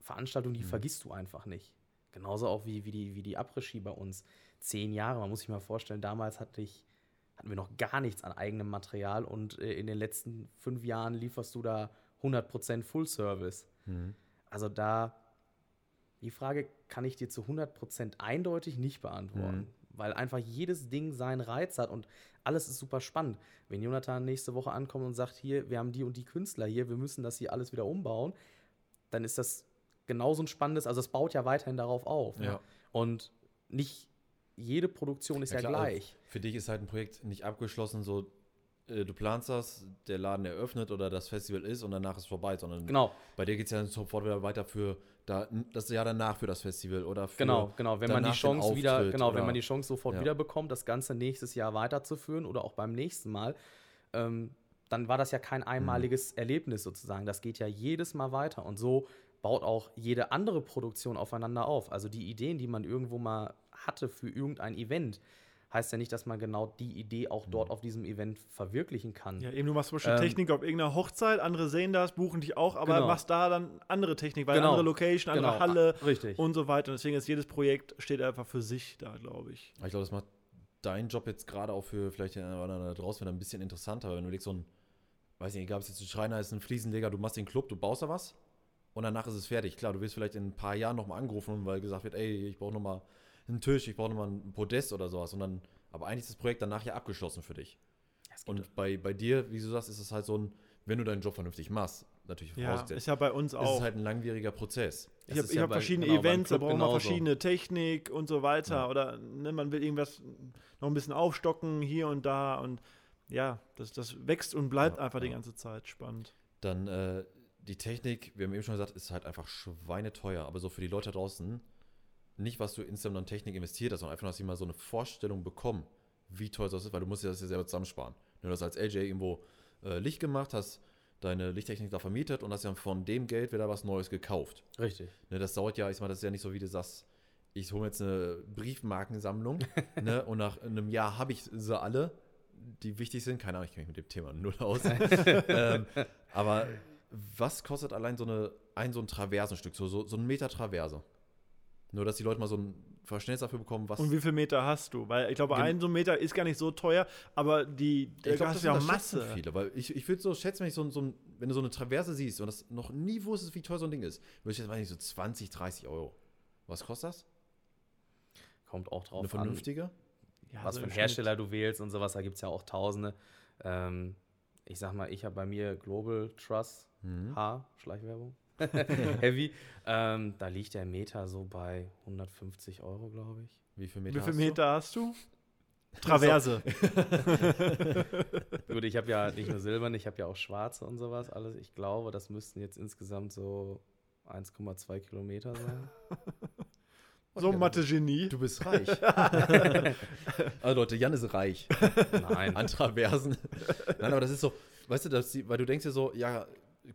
Veranstaltungen, die vergisst du einfach nicht. Genauso auch wie, wie die, wie die Après-Ski bei uns. Zehn Jahre, man muss sich mal vorstellen, damals hatte ich, hatten wir noch gar nichts an eigenem Material und äh, in den letzten fünf Jahren lieferst du da 100% Full Service. Also da, die Frage kann ich dir zu 100% eindeutig nicht beantworten, weil einfach jedes Ding seinen Reiz hat und alles ist super spannend. Wenn Jonathan nächste Woche ankommt und sagt, hier, wir haben die und die Künstler hier, wir müssen das hier alles wieder umbauen, dann ist das genauso ein spannendes, also es baut ja weiterhin darauf auf. Ja. Und nicht jede Produktion ist ja, klar, also gleich. Für dich ist halt ein Projekt nicht abgeschlossen, so äh, du planst das, der Laden eröffnet oder das Festival ist und danach ist vorbei, sondern Genau, bei dir geht es ja sofort wieder weiter für da, das Jahr danach für das Festival oder für Genau, genau. Wenn man die Chance wieder, genau, wenn man die Chance sofort Ja. wieder bekommt, das Ganze nächstes Jahr weiterzuführen oder auch beim nächsten Mal, ähm, dann war das ja kein einmaliges Erlebnis sozusagen. Das geht ja jedes Mal weiter und so baut auch jede andere Produktion aufeinander auf. Also die Ideen, die man irgendwo mal hatte für irgendein Event, heißt ja nicht, dass man genau die Idee auch dort auf diesem Event verwirklichen kann. Ja, eben, du machst zum Beispiel Ähm, Technik auf irgendeiner Hochzeit, andere sehen das, buchen dich auch, aber Genau. machst da dann andere Technik, weil Genau. andere Location, andere Genau, Halle ah, richtig. und so weiter. Und deswegen ist jedes Projekt steht einfach für sich da, glaube ich. Ich glaube, das macht deinen Job jetzt gerade auch für vielleicht den einen oder anderen da draußen wieder ein bisschen interessanter, wenn du legst so ein, weiß nicht, egal ob es jetzt ein Schreiner ist, ein Fliesenleger, du machst den Club, du baust da was und danach ist es fertig. Klar, du wirst vielleicht in ein paar Jahren nochmal angerufen, weil gesagt wird, ey, ich brauche nochmal einen Tisch, ich brauche nochmal ein Podest oder sowas. Und dann, aber eigentlich ist das Projekt danach ja abgeschlossen für dich. Und bei, bei dir, wie du sagst, ist es halt so ein, wenn du deinen Job vernünftig machst, natürlich Ja, ist ja bei uns ist auch. es halt ein langwieriger Prozess. Ich habe ist ja hab verschiedene genau, Events, da brauchen wir verschiedene Technik und so weiter. Ja. Oder ne, man will irgendwas noch ein bisschen aufstocken hier und da. Und ja, das, das wächst und bleibt Ja, einfach die ganze Zeit spannend. Dann äh, die Technik, wir haben eben schon gesagt, ist halt einfach schweineteuer. Aber so für die Leute draußen, nicht was du insgesamt an Technik investiert hast, sondern einfach, dass sie mal so eine Vorstellung bekommen, wie teuer das ist, weil du musst ja das ja selber zusammensparen. Wenn du das als LJ irgendwo äh, Licht gemacht hast, deine Lichttechnik da vermietet und hast ja von dem Geld wieder was Neues gekauft. Richtig. Ne, das dauert ja, ich mal, das ist ja nicht so, wie du sagst, ich hole mir jetzt eine Briefmarkensammlung ne, und nach einem Jahr habe ich sie alle, die wichtig sind. Keine Ahnung, ich kenne mich mit dem Thema null aus. ähm, aber was kostet allein so, eine, ein, so ein Traversenstück, so, so, so ein Meter Traverse? Nur, dass die Leute mal so ein Verständnis dafür bekommen, was. Und wie viel Meter hast du? Weil ich glaube, ein so ein Meter ist gar nicht so teuer, aber die, ich glaube, hast das ja auch Masse. viele, weil ich, ich würde so schätzen, wenn, ich so, ein- so wenn du so eine Traverse siehst und das noch nie wusstest, wie teuer so ein Ding ist, würde ich jetzt mal nicht so 20, 30 Euro. Was kostet das? Kommt auch drauf Eine an, vernünftige? Ja, was so für einen Hersteller du wählst und sowas. Da gibt es ja auch Tausende. Ähm, ich sag mal, ich habe bei mir Global Trust Mhm. H, Schleichwerbung, Heavy. Ähm, da liegt der Meter so bei 150 Euro, glaube ich. Wie viel. Meter Wie viel hast Meter hast du? Traverse. Gut, ich habe ja nicht nur silberne, ich habe ja auch schwarze und sowas alles. Ich glaube, das müssten jetzt insgesamt so 1,2 Kilometer sein. so ein Mathe-Genie. Du bist reich. also Leute, Jan ist reich. Nein. An Traversen. Nein, aber das ist so, weißt du, dass die, weil du denkst dir so, ja,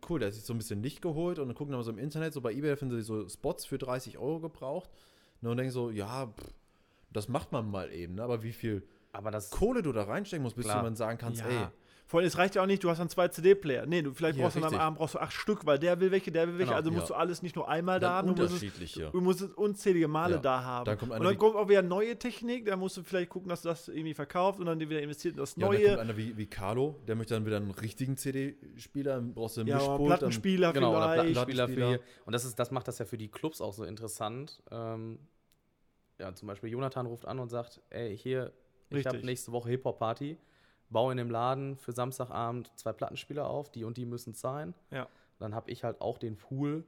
cool, da ist jetzt so ein bisschen Licht geholt und dann gucken wir mal so im Internet, so bei Ebay finden sie so Spots für 30 Euro gebraucht. Ne, Und denken so, ja, pff, das macht man mal eben, ne? aber wie viel Aber das Kohle du da reinstecken musst, bis Klar. du man sagen kannst, Ja. ey, Vor allem, es reicht ja auch nicht, du hast dann zwei CD-Player. Nee, du vielleicht Ja, brauchst du dann am richtig. Abend brauchst du acht Stück, weil der will welche, der will welche. Genau, also musst ja. du alles nicht nur einmal da dann haben, du musst, es, unterschiedliche. du musst es unzählige Male Ja. da haben. Dann kommt einer und dann kommt auch wieder neue Technik, da musst du vielleicht gucken, dass du das irgendwie verkauft und dann wieder investiert in das Ja, und dann kommt Neue. einer wie, wie Carlo, der möchte dann wieder einen richtigen CD-Spieler, dann brauchst du einen Ja, Mischpult, dann- Plattenspieler Genau, oder vielleicht. Plattenspieler für. Und das, ist, das macht das ja für die Clubs auch so interessant. Ähm, ja, zum Beispiel Jonathan ruft an und sagt, ey, hier, ich habe Richtig. nächste Woche Hip-Hop-Party, baue in dem Laden für Samstagabend zwei Plattenspieler auf, die und die müssen sein. Ja. Dann habe ich halt auch den Pool,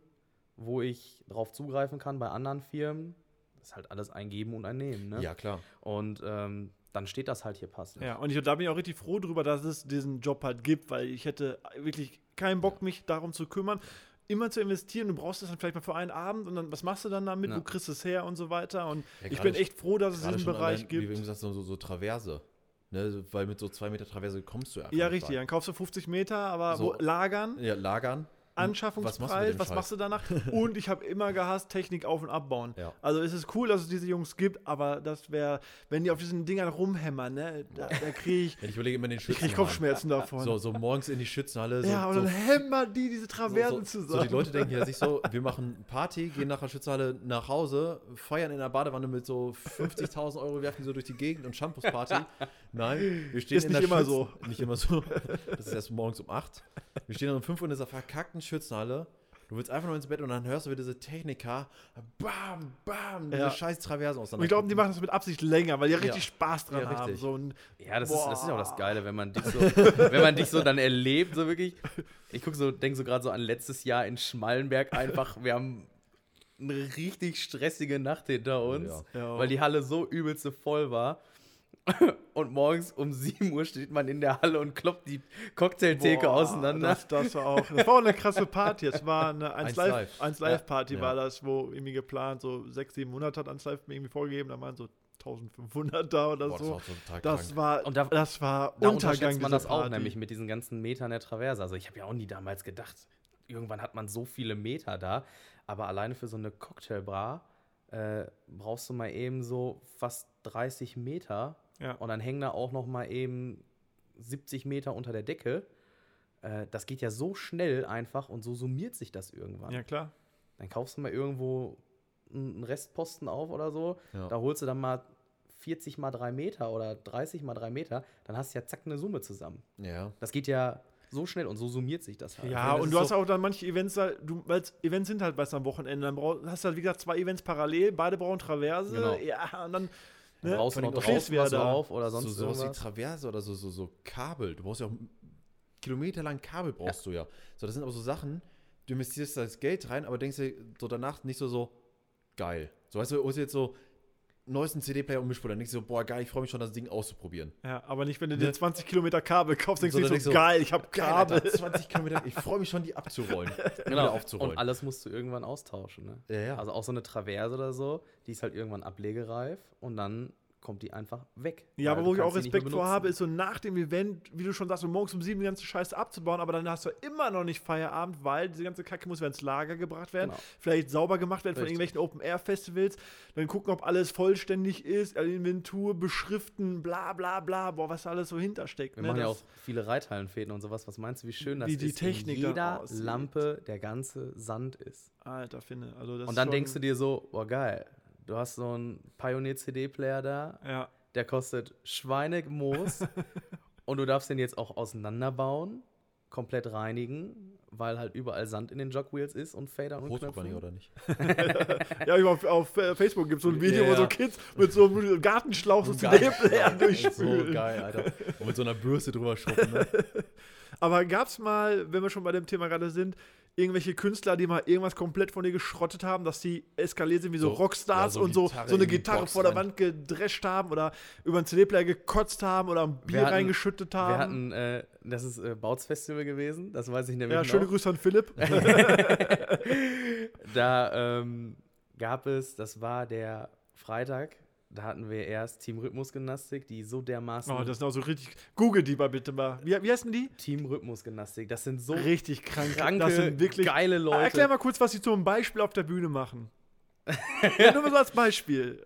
wo ich drauf zugreifen kann bei anderen Firmen. Das ist halt alles ein Geben und ein Nehmen. Ne? Ja, klar. Und ähm, dann steht das halt hier passend. Ja, und ich, da bin ich auch richtig froh drüber, dass es diesen Job halt gibt, weil ich hätte wirklich keinen Bock, mich darum zu kümmern, immer zu investieren. Du brauchst es dann vielleicht mal für einen Abend und dann, was machst du dann damit? Ja. Wo kriegst du es her und so weiter? Und Ja, ich bin echt froh, dass es diesen Bereich allein, Wie gibt. eben gesagt so, so Traverse. Ne? Weil mit so zwei Meter Traverse kommst du einfach Ja, nicht richtig. Dann kaufst du 50 Meter, aber So. lagern, Ja, lagern. Anschaffungspreis, was mit machst, du danach? und ich habe immer gehasst, Technik auf- und abbauen. Ja. Also es ist cool, dass es diese Jungs gibt, aber das wäre, wenn die auf diesen Dingern rumhämmern, ne, da, da kriege ich, ich überlege, immer den ich krieg Schützenhallen. Kopfschmerzen davon. So, so morgens in die Schützenhalle. So, ja, und so, dann hämmern die diese Traversen so, zusammen. so die Leute denken ja sich so, wir machen Party, gehen nach der Schützenhalle nach Hause, feiern in der Badewanne mit so 50.000 Euro, werfen die so durch die Gegend und Shampoos-Party. Nein, wir stehen Ist in nicht der immer Schützen- so. Nicht immer so. Das ist erst morgens um 8. Wir stehen dann um 5 Uhr in dieser verkackten Schützenhalle. Du willst einfach nur ins Bett und dann hörst du wieder diese Techniker, bam, bam, diese Ja. scheiß Traversen Und ich glaube, die machen das mit Absicht länger, weil die ja Ja. richtig Spaß dran Ja, haben. So ein, Ja, das ist, das ist ja auch das. Geile, wenn man dich so, wenn man dich so dann erlebt, so wirklich. Ich gucke so, denke so gerade so an letztes Jahr in Schmallenberg einfach, wir haben eine richtig stressige Nacht hinter uns, Ja. Ja. weil die Halle so übelste voll war. Und morgens um 7 Uhr steht man in der Halle und kloppt die Cocktailtheke Boah, auseinander. Das, das war auch, das war auch eine krasse Party. Es war eine 1 1 Live, Live. 1 Live Party Ja. war das, wo irgendwie geplant, so 600, 700 hat 1 Live mir irgendwie vorgegeben, da waren so 1500 da oder Boah, das so. war auch total Das war, Und da- das war Da Untergang man das auch, Party. nämlich mit diesen ganzen Metern der Traverse. Also ich habe ja auch nie damals gedacht, irgendwann hat man so viele Meter da, aber alleine für so eine Cocktailbar äh, brauchst du mal eben so fast 30 Meter Ja. und dann hängen da auch noch mal eben 70 Meter unter der Decke. Äh, das geht ja so schnell einfach und so summiert sich das irgendwann. Ja, klar. Dann kaufst du mal irgendwo einen Restposten auf oder so, Ja. da holst du dann mal 40 mal 3 Meter oder 30 mal 3 Meter, dann hast du ja zack eine Summe zusammen. Ja. Das geht ja so schnell und so summiert sich das halt. Ja, das und ist du hast so, auch dann manche Events, da- du, weil Events sind halt meist am Wochenende, dann brauch, hast du halt, wie gesagt, zwei Events parallel, beide brauchen Traverse, Genau. ja, und dann ne, du noch draußen wieder was da. drauf oder so sonst sowas wie irgendwas. Traverse oder so, so, so Kabel. Du brauchst ja auch kilometerlang Kabel brauchst du ja. So, das sind aber so Sachen, du investierst das Geld rein, aber denkst dir so danach nicht so, so geil. So, weißt du, du jetzt so neuesten CD-Player und Mischpult, dann denkst du so, boah, geil, ich freue mich schon, das Ding auszuprobieren. Ja, aber nicht, wenn du Ne? dir 20 Kilometer Kabel kaufst, denkst So, du so, du, geil, ich hab Geil, Kabel. Alter, 20 Kilometer, ich freue mich schon, die abzurollen. Genau. Aufzurollen. Und alles musst du irgendwann austauschen. Ne? Ja, ja. Also auch so eine Traverse oder so, die ist halt irgendwann ablegereif und dann kommt die einfach weg. Ja, aber wo ich auch Respekt vor habe, ist so nach dem Event, wie du schon sagst, um morgens um sieben die ganze Scheiße abzubauen, aber dann hast du immer noch nicht Feierabend, weil diese ganze Kacke muss wieder ins Lager gebracht werden, Genau. vielleicht sauber gemacht werden von Richtig. irgendwelchen Open-Air-Festivals, dann gucken, ob alles vollständig ist, Inventur, beschriften, bla bla bla, boah, was da alles so hintersteckt. Wir ne? machen ja auch Das- viele Reithallenfäden und sowas. Was meinst du, wie schön das Wie die ist, Technik in jeder. Lampe der ganze Sand ist. Alter, finde. Also das Und dann denkst du dir so, boah geil, du hast so einen Pioneer-CD-Player da, Ja, der kostet Schweinemoos und du darfst den jetzt auch auseinanderbauen, komplett reinigen, weil halt überall Sand in den Jogwheels ist und Fader und Hochdruckreiniger Knöpfen. oder nicht? ja ich war auf, auf äh, Facebook gibt es so ein Video, Ja, wo so. Kids mit so einem Gartenschlauch so. CD-Player So durchspülen. geil, Alter. Und mit so einer Bürste drüber schrubben, ne? Aber gab es mal, wenn wir schon bei dem Thema gerade sind, irgendwelche Künstler, die mal irgendwas komplett von dir geschrottet haben, dass die eskaliert sind wie so, So, Rockstars ja, so und so, Gitarre so eine Gitarre Box vor der. Wand gedrescht haben oder über einen CD-Player gekotzt haben oder ein Bier hatten- reingeschüttet haben? Wir hatten, äh, das ist äh, Bauts Festival gewesen, das weiß ich nämlich ja, noch. schöne Grüße an Philipp. da ähm, gab es, das war der Freitag, da hatten wir erst Team Rhythmusgymnastik, die so dermaßen. oh, das sind auch so richtig. Google die mal bitte mal. Wie, wie heißen die? Team Rhythmusgymnastik, das sind so Richtig krank. kranke, das sind wirklich. geile Ah, Leute. Erklär mal kurz, was sie zum Beispiel auf der Bühne machen. ja, nur mal so als Beispiel.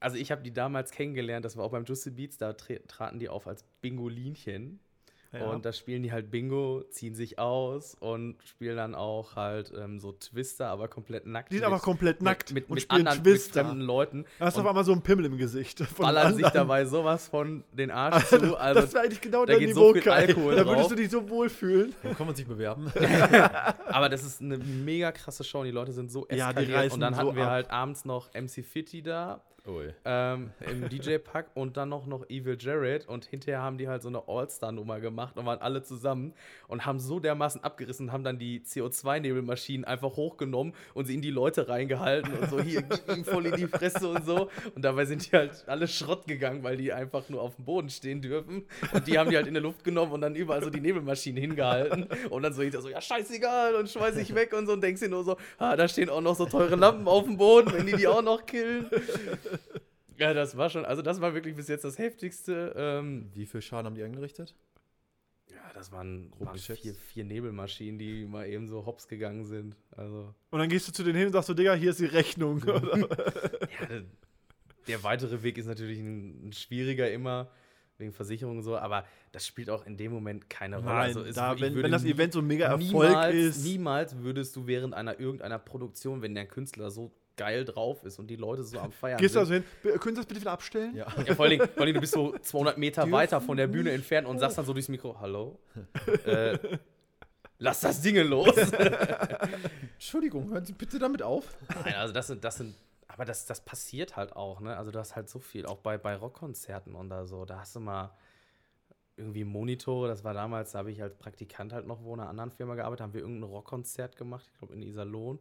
Also ich habe die damals kennengelernt, das war auch beim Juicy Beats, da traten die auf als Bingolinchen. Ja. Und da spielen die halt Bingo, ziehen sich aus und spielen dann auch halt ähm, so Twister, aber komplett nackt. Die sind aber komplett nackt mit, mit, und mit spielen anderen, Twister. mit fremden Leuten. Da hast du auf einmal so ein Pimmel im Gesicht. Von ballern sich anderen. dabei sowas von den Arsch zu. Also das wäre eigentlich genau da dein geht Niveau, so viel Kai. Alkohol Da würdest drauf. du dich so wohlfühlen. Wo kann man sich bewerben? Aber das ist eine mega krasse Show und die Leute sind so Ja, die eskaliert. reißen und dann so hatten wir ab. halt abends noch MC Fitty da. Ähm, im DJ-Pack und dann noch, noch Evil Jared und hinterher haben die halt so eine All-Star-Nummer gemacht und waren alle zusammen und haben so dermaßen abgerissen, haben dann die CO2-Nebelmaschinen einfach hochgenommen und sie in die Leute reingehalten und so hier gib ihm voll in die Fresse und so. Und dabei sind die halt alle Schrott gegangen, weil die einfach nur auf dem Boden stehen dürfen. Und die haben die halt in der Luft genommen und dann überall so die Nebelmaschinen hingehalten. Und dann so hinter so, ja scheißegal und schmeiß ich weg und so. Und denkst dir nur so, ah, da stehen auch noch so teure Lampen auf dem Boden, wenn die die auch noch killen. Ja, das war schon, also das war wirklich bis jetzt das heftigste. Ähm, Wie viel Schaden haben die angerichtet? ja, das waren, Grob waren vier, vier Nebelmaschinen, die mal eben so hops gegangen sind. Also, Und dann gehst du zu denen hin und sagst so, Digga, hier ist die Rechnung. Oder? ja, der, der weitere Weg ist natürlich ein, ein schwieriger immer, wegen Versicherung und so, aber das spielt auch in dem Moment keine Rolle. Nein, Also es- da, ich wenn, würde wenn das Event so ein mega Erfolg niemals, ist. niemals würdest du während einer irgendeiner Produktion, wenn der Künstler so geil drauf ist und die Leute so am Feiern Gehst du also hin, "B- können Sie das bitte wieder abstellen? Ja. Ja, vor allem, vor allem, du bist so 200 Meter weiter von der Bühne entfernt und sagst dann so durchs Mikro, hallo, äh, lass das Ding los. Entschuldigung, hören Sie bitte damit auf. Nein, also das sind, das sind, aber das, das passiert halt auch, ne? Also du hast halt so viel, auch bei, bei Rockkonzerten und da so, da hast du mal irgendwie Monitore, das war damals, da habe ich als Praktikant halt noch wo in einer anderen Firma gearbeitet, haben wir irgendein Rockkonzert gemacht, ich glaube in Iserlohn.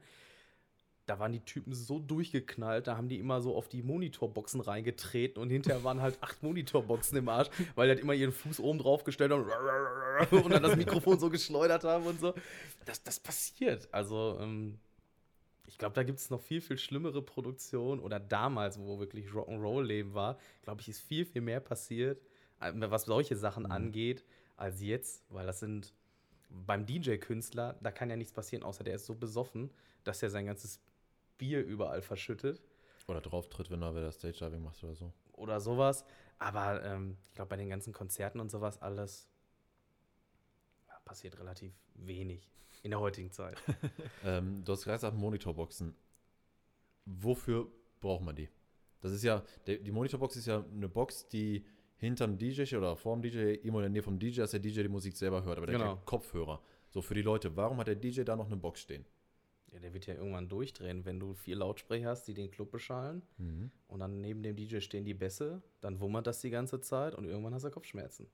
Da waren die Typen so durchgeknallt, da haben die immer so auf die Monitorboxen reingetreten und hinterher waren halt acht Monitorboxen im Arsch, weil die halt immer ihren Fuß oben drauf gestellt haben und dann das Mikrofon so geschleudert haben und so. Das, das passiert. Also, ähm, ich glaube, da gibt es noch viel, viel schlimmere Produktionen oder damals, wo wirklich Rock'n'Roll-Leben war, glaube ich, ist viel, viel mehr passiert, äh, was solche Sachen angeht, als jetzt, weil das sind beim DJ-Künstler, da kann ja nichts passieren, außer der ist so besoffen, dass er sein ganzes Bier überall verschüttet Oder drauf tritt, wenn er wieder Stage Diving macht oder so. oder sowas. Aber ähm, ich glaube, bei den ganzen Konzerten und sowas alles ja, passiert relativ wenig in der heutigen Zeit. Ähm, du hast gerade gesagt, Monitorboxen. Wofür braucht man die? Das ist ja, der, die Monitorbox ist ja eine Box, die hinterm DJ oder vorm DJ, irgendwo in der Nähe vom DJ, dass der DJ die Musik selber hört, aber der Genau. Kopfhörer. So für die Leute, warum hat der DJ da noch eine Box stehen? Ja, der wird ja irgendwann durchdrehen, wenn du vier Lautsprecher hast, die den Club beschallen und dann neben dem DJ stehen die Bässe, dann wummert das die ganze Zeit und irgendwann hast du Kopfschmerzen.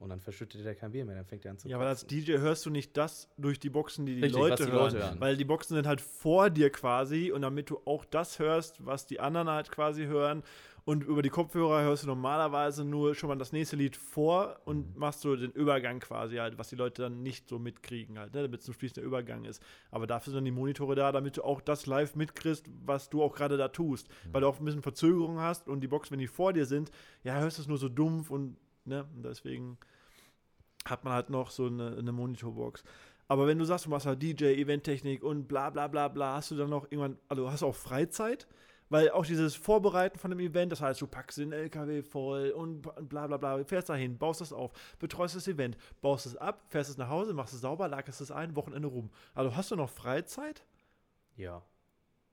Und dann verschüttet er kein Bier mehr, dann fängt er an zu Ja, aber als. DJ hörst du nicht das durch die Boxen, die die, Richtig, Leute, die hören, Leute hören. Weil die Boxen sind halt vor dir quasi und damit du auch das hörst, was die anderen halt quasi hören. Und über die Kopfhörer hörst du normalerweise nur schon mal das nächste Lied vor und machst so den Übergang quasi halt, was die Leute dann nicht so mitkriegen halt, ne, damit es ein fließender Übergang ist. Aber dafür sind die Monitore da, damit du auch das live mitkriegst, was du auch gerade da tust. Weil du auch ein bisschen Verzögerung hast und die Boxen, wenn die vor dir sind, ja, hörst du es nur so dumpf und, ne, und deswegen hat man halt noch so eine, eine Monitorbox. Aber wenn du sagst, du machst halt DJ, Eventtechnik und bla bla bla bla, hast du dann noch irgendwann, also hast du auch Freizeit? Weil auch dieses Vorbereiten von dem Event, das heißt, du packst den LKW voll und bla bla bla, fährst dahin, baust das auf, betreust das Event, baust es ab, fährst es nach Hause, machst es sauber, lagerst es ein, Wochenende rum. Also hast du noch Freizeit? Ja.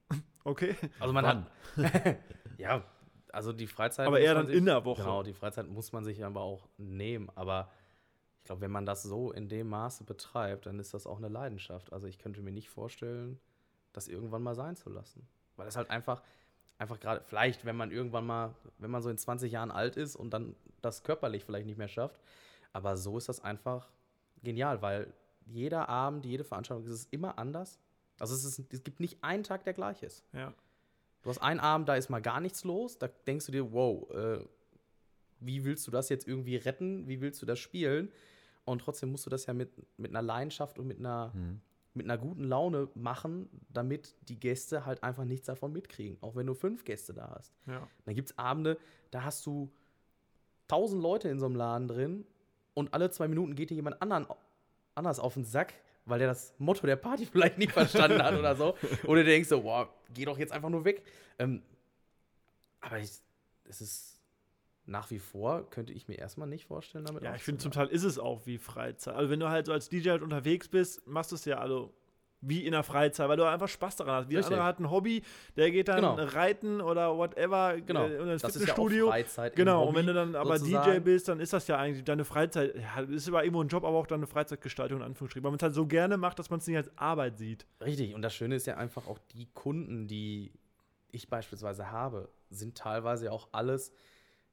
Okay. Also man Wann? hat. ja, also die Freizeit. Aber eher dann in der Woche. Genau, die Freizeit muss man sich aber auch nehmen. Aber ich glaube, wenn man das so in dem Maße betreibt, dann ist das auch eine Leidenschaft. Also ich könnte mir nicht vorstellen, das irgendwann mal sein zu lassen. Weil es halt einfach, einfach gerade, vielleicht, wenn man irgendwann mal, wenn man so in 20 Jahren alt ist und dann das körperlich vielleicht nicht mehr schafft. Aber so ist das einfach genial, weil jeder Abend, jede Veranstaltung ist es immer anders. Also es, ist, es gibt nicht einen Tag, der gleich ist. Ja. Du hast einen Abend, da ist mal gar nichts los. Da denkst du dir, wow, äh, wie willst du das jetzt irgendwie retten? Wie willst du das spielen? Und trotzdem musst du das ja mit, mit einer Leidenschaft und mit einer, mit einer guten Laune machen, damit die Gäste halt einfach nichts davon mitkriegen. Auch wenn du fünf Gäste da hast. Ja. Dann gibt es Abende, da hast du tausend Leute in so einem Laden drin und alle zwei Minuten geht dir jemand anderen, anders auf den Sack, weil der das Motto der Party vielleicht nicht verstanden hat oder so. Oder du denkst so, boah, geh doch jetzt einfach nur weg. Ähm, aber ich, es ist nach wie vor, könnte ich mir erstmal nicht vorstellen, damit Ja, ich finde zum. Teil ist es auch wie Freizeit. Also wenn du halt so als DJ halt unterwegs bist, machst du es ja also wie in der Freizeit, weil du einfach Spaß daran hast. Wie Richtig. andere hat ein Hobby, der geht dann Genau. reiten oder whatever Genau. äh, in ins Das ist ja Fitnessstudio. Freizeit genau, und Hobby wenn du dann aber DJ sozusagen. bist, dann ist das ja eigentlich deine Freizeit. Ja, ist aber irgendwo ein Job, aber auch deine Freizeitgestaltung in Anführungsstrichen. Weil man es halt so gerne macht, dass man es nicht als Arbeit sieht. Richtig, und das Schöne ist ja einfach auch die Kunden, die ich beispielsweise habe, sind teilweise ja auch alles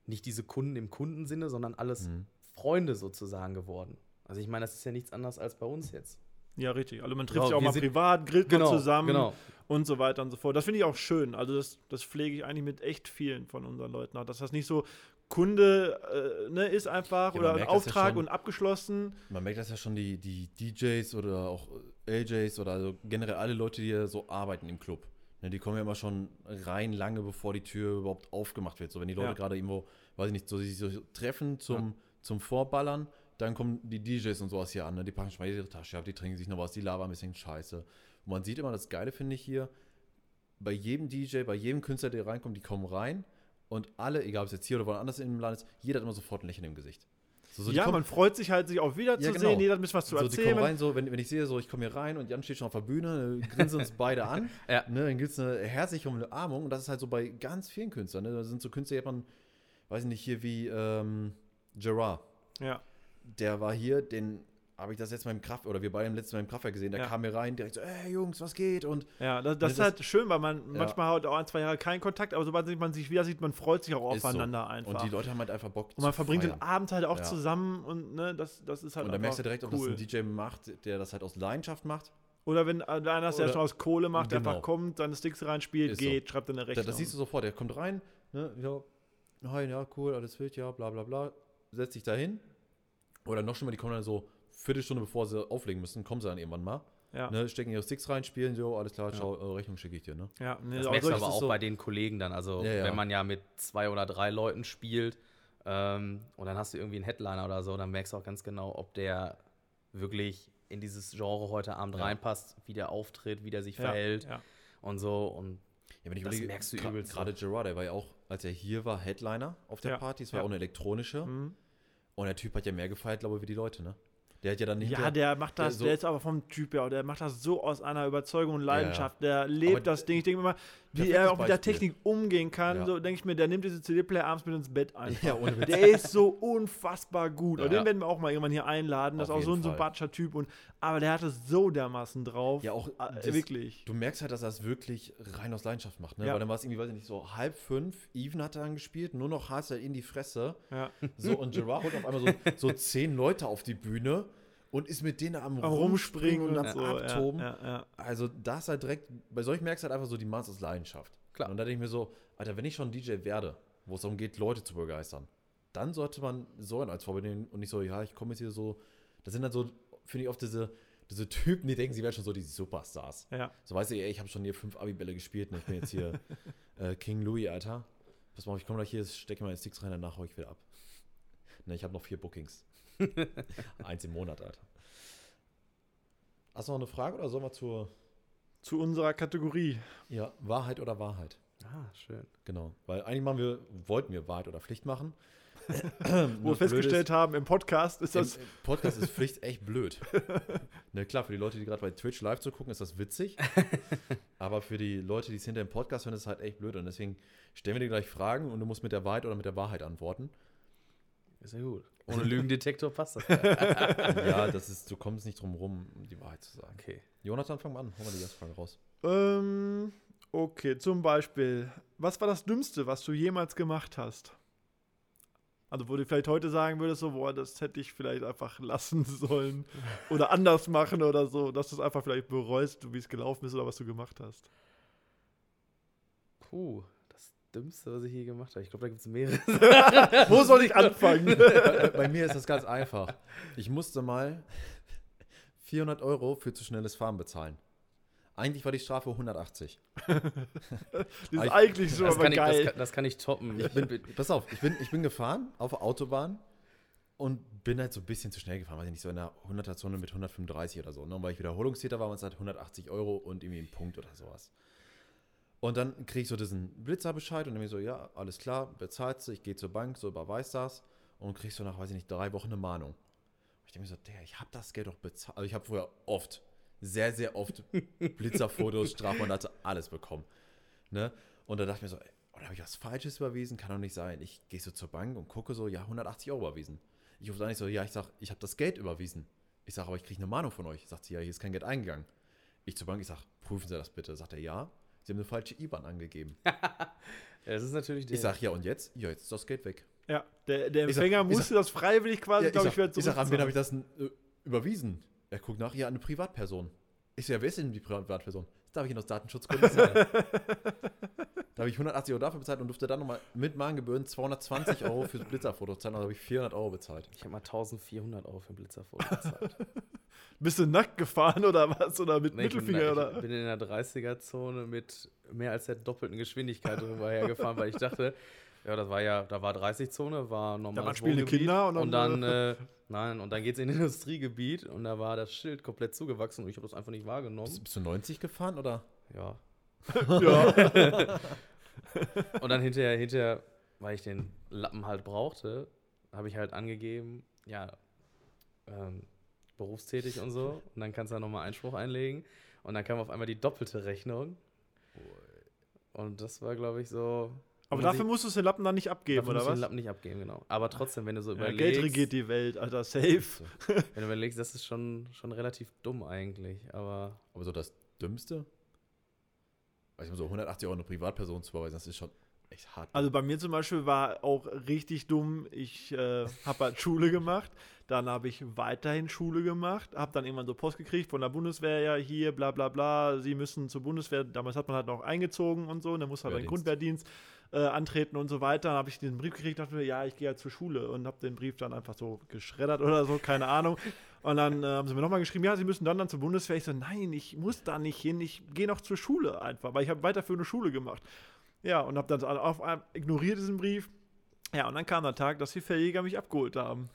nicht diese Kunden im Kundensinne, sondern alles Mhm. Freunde sozusagen geworden. Also ich meine, das ist ja nichts anderes als bei uns jetzt. Ja, richtig. Also man trifft Genau, sich auch mal privat, grillt mal zusammen genau. und so weiter und so fort. Das finde ich auch schön. Also das, das pflege ich eigentlich mit echt vielen von unseren Leuten auch. Dass das nicht so Kunde äh, ne, ist einfach Ja, oder das ja Auftrag schon. und abgeschlossen. Man merkt das ja schon, die, die DJs oder auch AJs oder also generell alle Leute, die ja so arbeiten im Club. Ne, die kommen ja immer schon rein lange, bevor die Tür überhaupt aufgemacht wird. So, wenn die Leute Ja. gerade irgendwo, weiß ich nicht, so, sich so treffen zum, zum Vorballern, dann kommen die DJs und sowas hier an. Ne? Die packen schon mal ihre Tasche ab, die trinken sich noch was, die labern ein bisschen Scheiße. Und man sieht immer das Geile, finde ich hier, bei jedem DJ, bei jedem Künstler, der reinkommt, die kommen rein und alle, egal ob es jetzt hier oder woanders im Land ist, jeder hat immer sofort ein Lächeln im Gesicht. So, so, ja, man freut sich halt, sich auch wiederzusehen. Ja, genau. Jeder hat bisschen was zu so, die erzählen. kommen rein, so, wenn, wenn ich sehe, so, ich komme hier rein und Jan steht schon auf der Bühne, grinsen uns beide an. Ja. Ne, dann gibt es eine herzliche Umarmung und das ist halt so bei ganz vielen Künstlern. Ne? Da sind so Künstler, die hat man, weiß ich nicht, hier wie ähm, Gerard. ja. Der war hier, den habe ich das letzte Mal im Kraft, oder wir beide im letzten Mal im Kraftwerk gesehen, der Ja. kam hier rein, direkt so, ey Jungs, was geht? Und Ja, das, das Das ist halt schön, weil man Ja. manchmal hat auch ein, zwei Jahre keinen Kontakt, aber sobald man sich wieder sieht, man freut sich auch Ist so. aufeinander einfach. Und die Leute haben halt einfach Bock Und man verbringt feiern. den Abend halt auch Ja. zusammen und ne, das, das ist halt Und da merkst du direkt, ob cool. das ein DJ macht, der das halt aus Leidenschaft macht. Oder wenn einer der Oder- schon aus Kohle macht, der Genau. einfach kommt, seine Sticks reinspielt, Ist so. geht, schreibt in eine Da, Rechnung. das siehst du sofort, der kommt rein, ne, ja, hi, ja, cool, alles wild, ja, bla bla bla, setzt sich da hin. Oder noch schlimmer, die kommen dann so Viertelstunde bevor sie auflegen müssen, kommen sie dann irgendwann mal. ja. Ne, stecken ihre Sticks rein, spielen, so, alles klar, schau, äh, Rechnung schicke ich dir, ne? ja, nee, Das aber merkst du aber auch so- bei den Kollegen dann. Also, Ja, ja. wenn man ja mit zwei oder drei Leuten spielt ähm, und dann hast du irgendwie einen Headliner oder so, dann merkst du auch ganz genau, ob der wirklich in dieses Genre heute Abend Ja. reinpasst, wie der auftritt, wie der sich ja, verhält Ja. und so. Und Ja, wenn ich Das überlege, merkst du übelst Gerade Gerard, der war ja auch, als er hier war, Headliner auf der Ja, Party, es war ja. auch eine elektronische. Mhm. Und der Typ hat ja mehr gefeiert, glaube ich, wie die Leute, ne? Der hat ja dann nicht. Ja, der macht das, so- der ist aber vom Typ her, der macht das so aus einer Überzeugung und Leidenschaft, der lebt Aber- das Ding. Ich denke mir immer, Wie er auch mit der. Technik umgehen kann, Ja. so denke ich mir, der nimmt diese CD-Player abends mit ins Bett ein. Ja, ohne Witz. Der ist so unfassbar gut. Und Ja. den werden wir auch mal irgendwann hier einladen. Das ist Auf auch so ein Fall. sympathischer Typ. Und, aber der hat es so dermaßen drauf. Ja, auch Äh, das- wirklich. Du merkst halt, dass er es wirklich rein aus Leidenschaft macht, ne? Ja. Weil dann war es irgendwie, weiß ich nicht, so halb fünf, Even hat er dann gespielt, nur noch Hardstyle in die Fresse. So, und Gerard holt auf einmal so, so zehn Leute auf die Bühne und ist mit denen am, Am Rumspringen und, am so. Abtoben. Ja, ja, ja. Also, da ist halt direkt, bei solchen merkst du halt einfach so, die es aus Leidenschaft. Klar. Und da denke ich mir so, Alter, wenn ich schon DJ werde, wo es darum geht, Leute zu begeistern, dann sollte man so einen als Vorbild nehmen und nicht so, ja, ich komme jetzt hier so. Das sind halt so, finde ich, oft diese, diese Typen, die denken, sie wären schon so die Superstars. ja. So weißt du, ey, ich habe schon hier fünf Abibälle gespielt und ich bin jetzt hier äh, King Louis, Alter. Pass mal, auf, ich komme gleich hier, stecke meine Sticks rein, danach hau ich wieder ab. Ne, ich habe noch vier Bookings. Eins im Monat, Alter. Hast du noch eine Frage oder sollen wir zur Zu unserer Kategorie. ja, Wahrheit oder Wahrheit? Ah, schön. Genau. Weil eigentlich machen wir, wollten wir Wahrheit oder Pflicht machen. Wo wir festgestellt haben, im Podcast ist das. Im im Podcast ist Pflicht echt blöd. ne, klar, für die Leute, die gerade bei Twitch live zu gucken, ist das witzig. Aber für die Leute, die es hinter dem Podcast hören, ist es halt echt blöd. Und deswegen stellen wir dir gleich Fragen und du musst mit der Wahrheit oder mit der Wahrheit antworten. Ist ja gut. Ohne Lügendetektor passt das. ja, das ist, du kommst nicht drum rum, um die Wahrheit zu sagen. Okay. Jonathan, fang mal an. Hol mal die erste Frage raus. Ähm, okay, zum Beispiel. Was war das Dümmste, was du jemals gemacht hast? Also, wo du vielleicht heute sagen würdest, so, boah, das hätte ich vielleicht einfach lassen sollen. Oder anders machen oder so, dass du es einfach vielleicht bereust, wie es gelaufen ist oder was du gemacht hast. Puh, Dümmste, was ich je gemacht habe. Ich glaube, da gibt es mehrere. Wo soll ich anfangen? bei, bei mir ist das ganz einfach. Ich musste mal 400 Euro für zu schnelles Fahren bezahlen. Eigentlich war die Strafe 180. Das ist Ich- eigentlich schon Das aber kann, ich, das, geil. kann, das kann ich toppen. Ich bin, pass auf, ich bin, ich bin gefahren auf der Autobahn und bin halt so ein bisschen zu schnell gefahren, weiß ich nicht, so in der 100er-Zone mit 135 oder so. Ne? Und weil ich Wiederholungstäter war, waren es halt 180 Euro und irgendwie ein Punkt oder sowas. Und dann kriege ich so diesen Blitzerbescheid und dann bin ich so, ja, alles klar, bezahlst du, ich gehe zur Bank, so überweist das und kriegst so nach, weiß ich nicht, drei Wochen eine Mahnung. Ich denke mir so, der, ich habe das Geld doch bezahlt. Also ich habe vorher oft, sehr, sehr oft Blitzerfotos, Strafmandate, alles bekommen. Ne? Und da dachte ich mir so, ey, oder habe ich was Falsches überwiesen? Kann doch nicht sein. Ich gehe so zur Bank und gucke so, ja, 180 Euro überwiesen. Ich rufe dann nicht so, ja, ich sag, ich habe das Geld überwiesen. Ich sage, aber ich kriege eine Mahnung von euch. Sagt sie, ja, hier ist kein Geld eingegangen. Ich zur Bank, ich sage, prüfen Sie das bitte. Sagt er, ja. Sie haben eine falsche IBAN angegeben. Ja, das ist natürlich der. Ich sage, ja, und jetzt? Ja, jetzt ist das Geld weg. Ja, der, der sag- Empfänger ich musste das freiwillig quasi, Ja, glaube ich sag, wieder ich sag, an wen habe ich das äh, überwiesen? Er guckt nach, ja, an eine Privatperson. Ich sage, ja, wer ist denn die Privatperson? Darf ich Ihnen aus Datenschutzgründen da habe ich 180 Euro dafür bezahlt und durfte dann nochmal mit Mahngebühren 220 Euro fürs Blitzerfoto zahlen. Also habe ich 400 Euro bezahlt. Ich habe mal 1400 Euro für ein Blitzerfoto bezahlt. Bist du nackt gefahren oder was? Oder mit Nee, ich bin, Mittelfinger? ich oder? bin in der 30er-Zone mit mehr als der doppelten Geschwindigkeit drüber hergefahren, weil ich dachte, ja, das war ja, da war 30-Zone, war normal. waren spielende Kinder und und dann, dann, äh, nein, und dann geht's in Industriegebiet und da war das Schild komplett zugewachsen und ich habe das einfach nicht wahrgenommen. Bist, bist du 90 gefahren oder? Ja. ja. Und dann hinterher, hinterher, weil ich den Lappen halt brauchte, habe ich halt angegeben, ja, ähm, berufstätig und so. Und dann kannst du da nochmal Einspruch einlegen. Und dann kam auf einmal die doppelte Rechnung. Und das war, glaube ich, so. Aber dafür musst du den Lappen dann nicht abgeben, dafür oder musst du was? den Lappen nicht abgeben, genau. Aber trotzdem, wenn du so Ja, überlegst. Geld regiert die Welt, Alter, safe. Wenn du überlegst, das ist schon, schon relativ dumm eigentlich. Aber Aber so das Dümmste? Weiß ich mal, so 180 Euro eine Privatperson zu überweisen, das ist schon echt hart. Also bei mir zum Beispiel war auch richtig dumm. Ich äh, habe halt Schule gemacht, dann habe ich weiterhin Schule gemacht, habe dann irgendwann so Post gekriegt von der Bundeswehr, ja hier, bla bla bla, Sie müssen zur Bundeswehr, damals hat man halt noch eingezogen und so, und dann muss halt Wehrdienst. Grundwehrdienst äh, antreten und so weiter. Dann habe ich diesen Brief gekriegt, dachte mir, ja, ich gehe halt zur Schule und habe den Brief dann einfach so geschreddert oder so, keine Ahnung. Und dann äh, haben sie mir nochmal geschrieben, ja, sie müssen dann, dann zur Bundeswehr. Ich so, nein, ich muss da nicht hin, ich gehe noch zur Schule einfach, weil ich habe weiterführende Schule gemacht. Ja, und habe dann so auf ignoriert diesen Brief. Ja, und dann kam der Tag, dass die Verjäger mich abgeholt haben.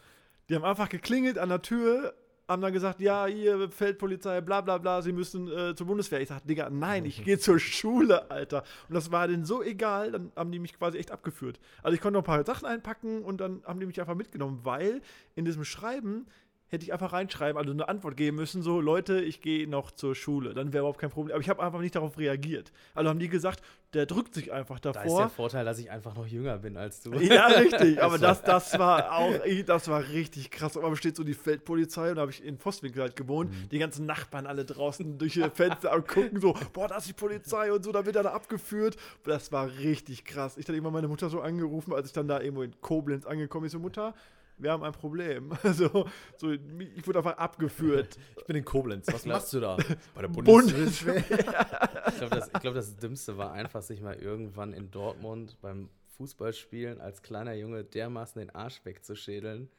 Die haben einfach geklingelt an der Tür, haben dann gesagt, ja, hier, Feldpolizei, bla bla bla, sie müssen äh, zur Bundeswehr. Ich dachte, Digga, nein, ich gehe zur Schule, Alter. Und das war denen so egal, dann haben die mich quasi echt abgeführt. Also ich konnte noch ein paar Sachen einpacken und dann haben die mich einfach mitgenommen, weil in diesem Schreiben hätte ich einfach reinschreiben, also eine Antwort geben müssen, so, Leute, ich gehe noch zur Schule. Dann wäre überhaupt kein Problem. Aber ich habe einfach nicht darauf reagiert. Also haben die gesagt, der drückt sich einfach Da ist der davor. Vorteil, dass ich einfach noch jünger bin als du. ja, richtig. Aber das, das war auch, das war richtig krass. Aber steht so die Feldpolizei und da habe ich in Vosswinkel halt gewohnt. Die ganzen Nachbarn alle draußen durch ihr Fenster am gucken, so, boah, da ist die Polizei und so, da wird er da abgeführt. Das war richtig krass. Ich dann immer meine Mutter so angerufen, als ich dann da irgendwo in Koblenz angekommen bin. So, Mutter, wir haben ein Problem. Also, so, ich wurde einfach abgeführt. Ich bin in Koblenz. Was machst du da? Bei der Bundeswehr. Ich glaube, das, glaub, das Dümmste war einfach, sich mal irgendwann in Dortmund beim Fußballspielen als kleiner Junge dermaßen den Arsch wegzuschädeln,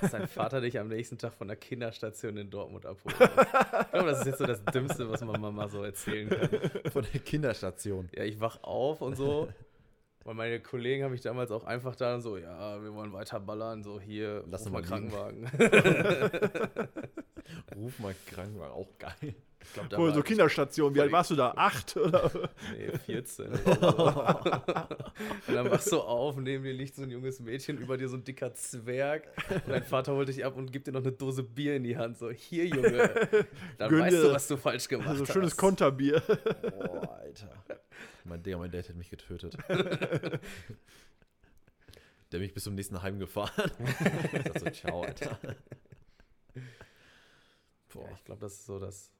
dass sein Vater dich am nächsten Tag von der Kinderstation in Dortmund abholt. Ich glaube, das ist jetzt so das Dümmste, was man mal so erzählen kann. Von der Kinderstation. Ja, ich wach auf und so. Weil meine Kollegen haben mich damals auch einfach da so, ja, wir wollen weiter ballern, so hier, Lass mal. Krankenwagen. Ruf mal krank, war auch geil. Ich glaub, da war so Kinderstation. Wie alt warst du da? Acht? Oder? Nee, 14. Oder so. und dann wachst du auf, neben dir liegt so ein junges Mädchen, über dir so ein dicker Zwerg. Und dein Vater holt dich ab und gibt dir noch eine Dose Bier in die Hand. So, hier, Junge. Dann Gönn weißt dir du, was du falsch gemacht Also hast. schönes Konterbier. Boah, Alter. Mein Digga, mein Dad hätte mich getötet. Der hat mich bis zum nächsten Heim gefahren. Ich sag so, ciao, Alter. Ja, ich glaube, das ist so das.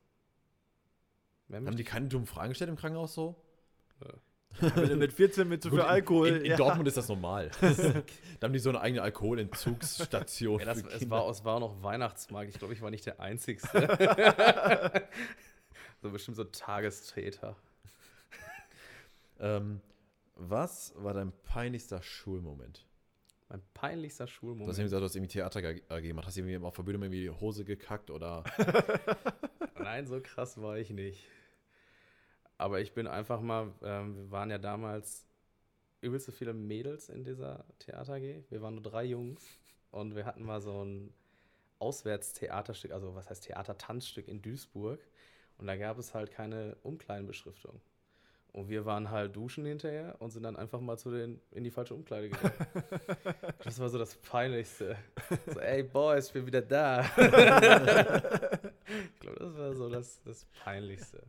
Haben die keine dummen Fragen gestellt im Krankenhaus so? Wenn du mit 14 mit zu viel Gut, Alkohol. In, in ja. Dortmund ist das normal. da haben die so eine eigene Alkoholentzugsstation. ja, das, es, war, es war auch noch Weihnachtsmarkt. Ich glaube, ich war nicht der Einzige. so bestimmt so Tagestäter. ähm, was war dein peinlichster Schulmoment? Mein peinlichster Du hast Schulmoment. eben gesagt, du hast irgendwie Theater ge- äh, gemacht. Hast du irgendwie auf der Bühne irgendwie die Hose gekackt oder. Nein, so krass war ich nicht. Aber ich bin einfach mal, ähm, wir waren ja damals übelst so viele Mädels in dieser Theater AG. Wir waren nur drei Jungs und wir hatten mal so ein Auswärtstheaterstück, also was heißt Theatertanzstück in Duisburg. Und da gab es halt keine Umkleidenbeschriftung. Und wir waren halt duschen hinterher und sind dann einfach mal zu den in die falsche Umkleide gegangen. das war so das Peinlichste. So, ey Boys, ich bin wieder da. ich glaube, das war so das, das Peinlichste.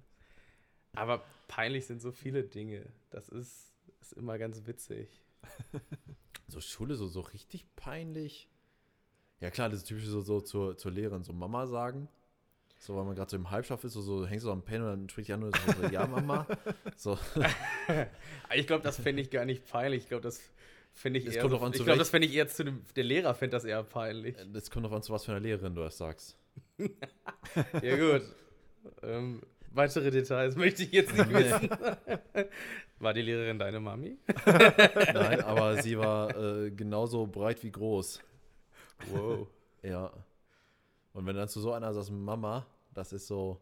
Aber peinlich sind so viele Dinge. Das ist, ist immer ganz witzig. So Schule, so, so richtig peinlich. Ja klar, das ist typisch so, so zur, zur Lehrerin, so Mama sagen. So, weil man gerade so im Halbschlaf ist, so, so hängst du am Pen und dann spricht die andere so, so ja Mama. So, Ich glaube, das fände ich gar nicht peinlich. Ich glaube, das finde ich Es eher. kommt So, an, ich glaube, das fände ich eher zu dem. Der Lehrer fände das eher peinlich. das kommt drauf an, zu was für einer Lehrerin du das sagst. Ja, gut. ähm, weitere Details möchte ich jetzt nicht wissen. War die Lehrerin deine Mami? Nein, aber sie war äh, genauso breit wie groß. Wow. Ja. Und wenn dann zu so einer sagst, Mama, das ist so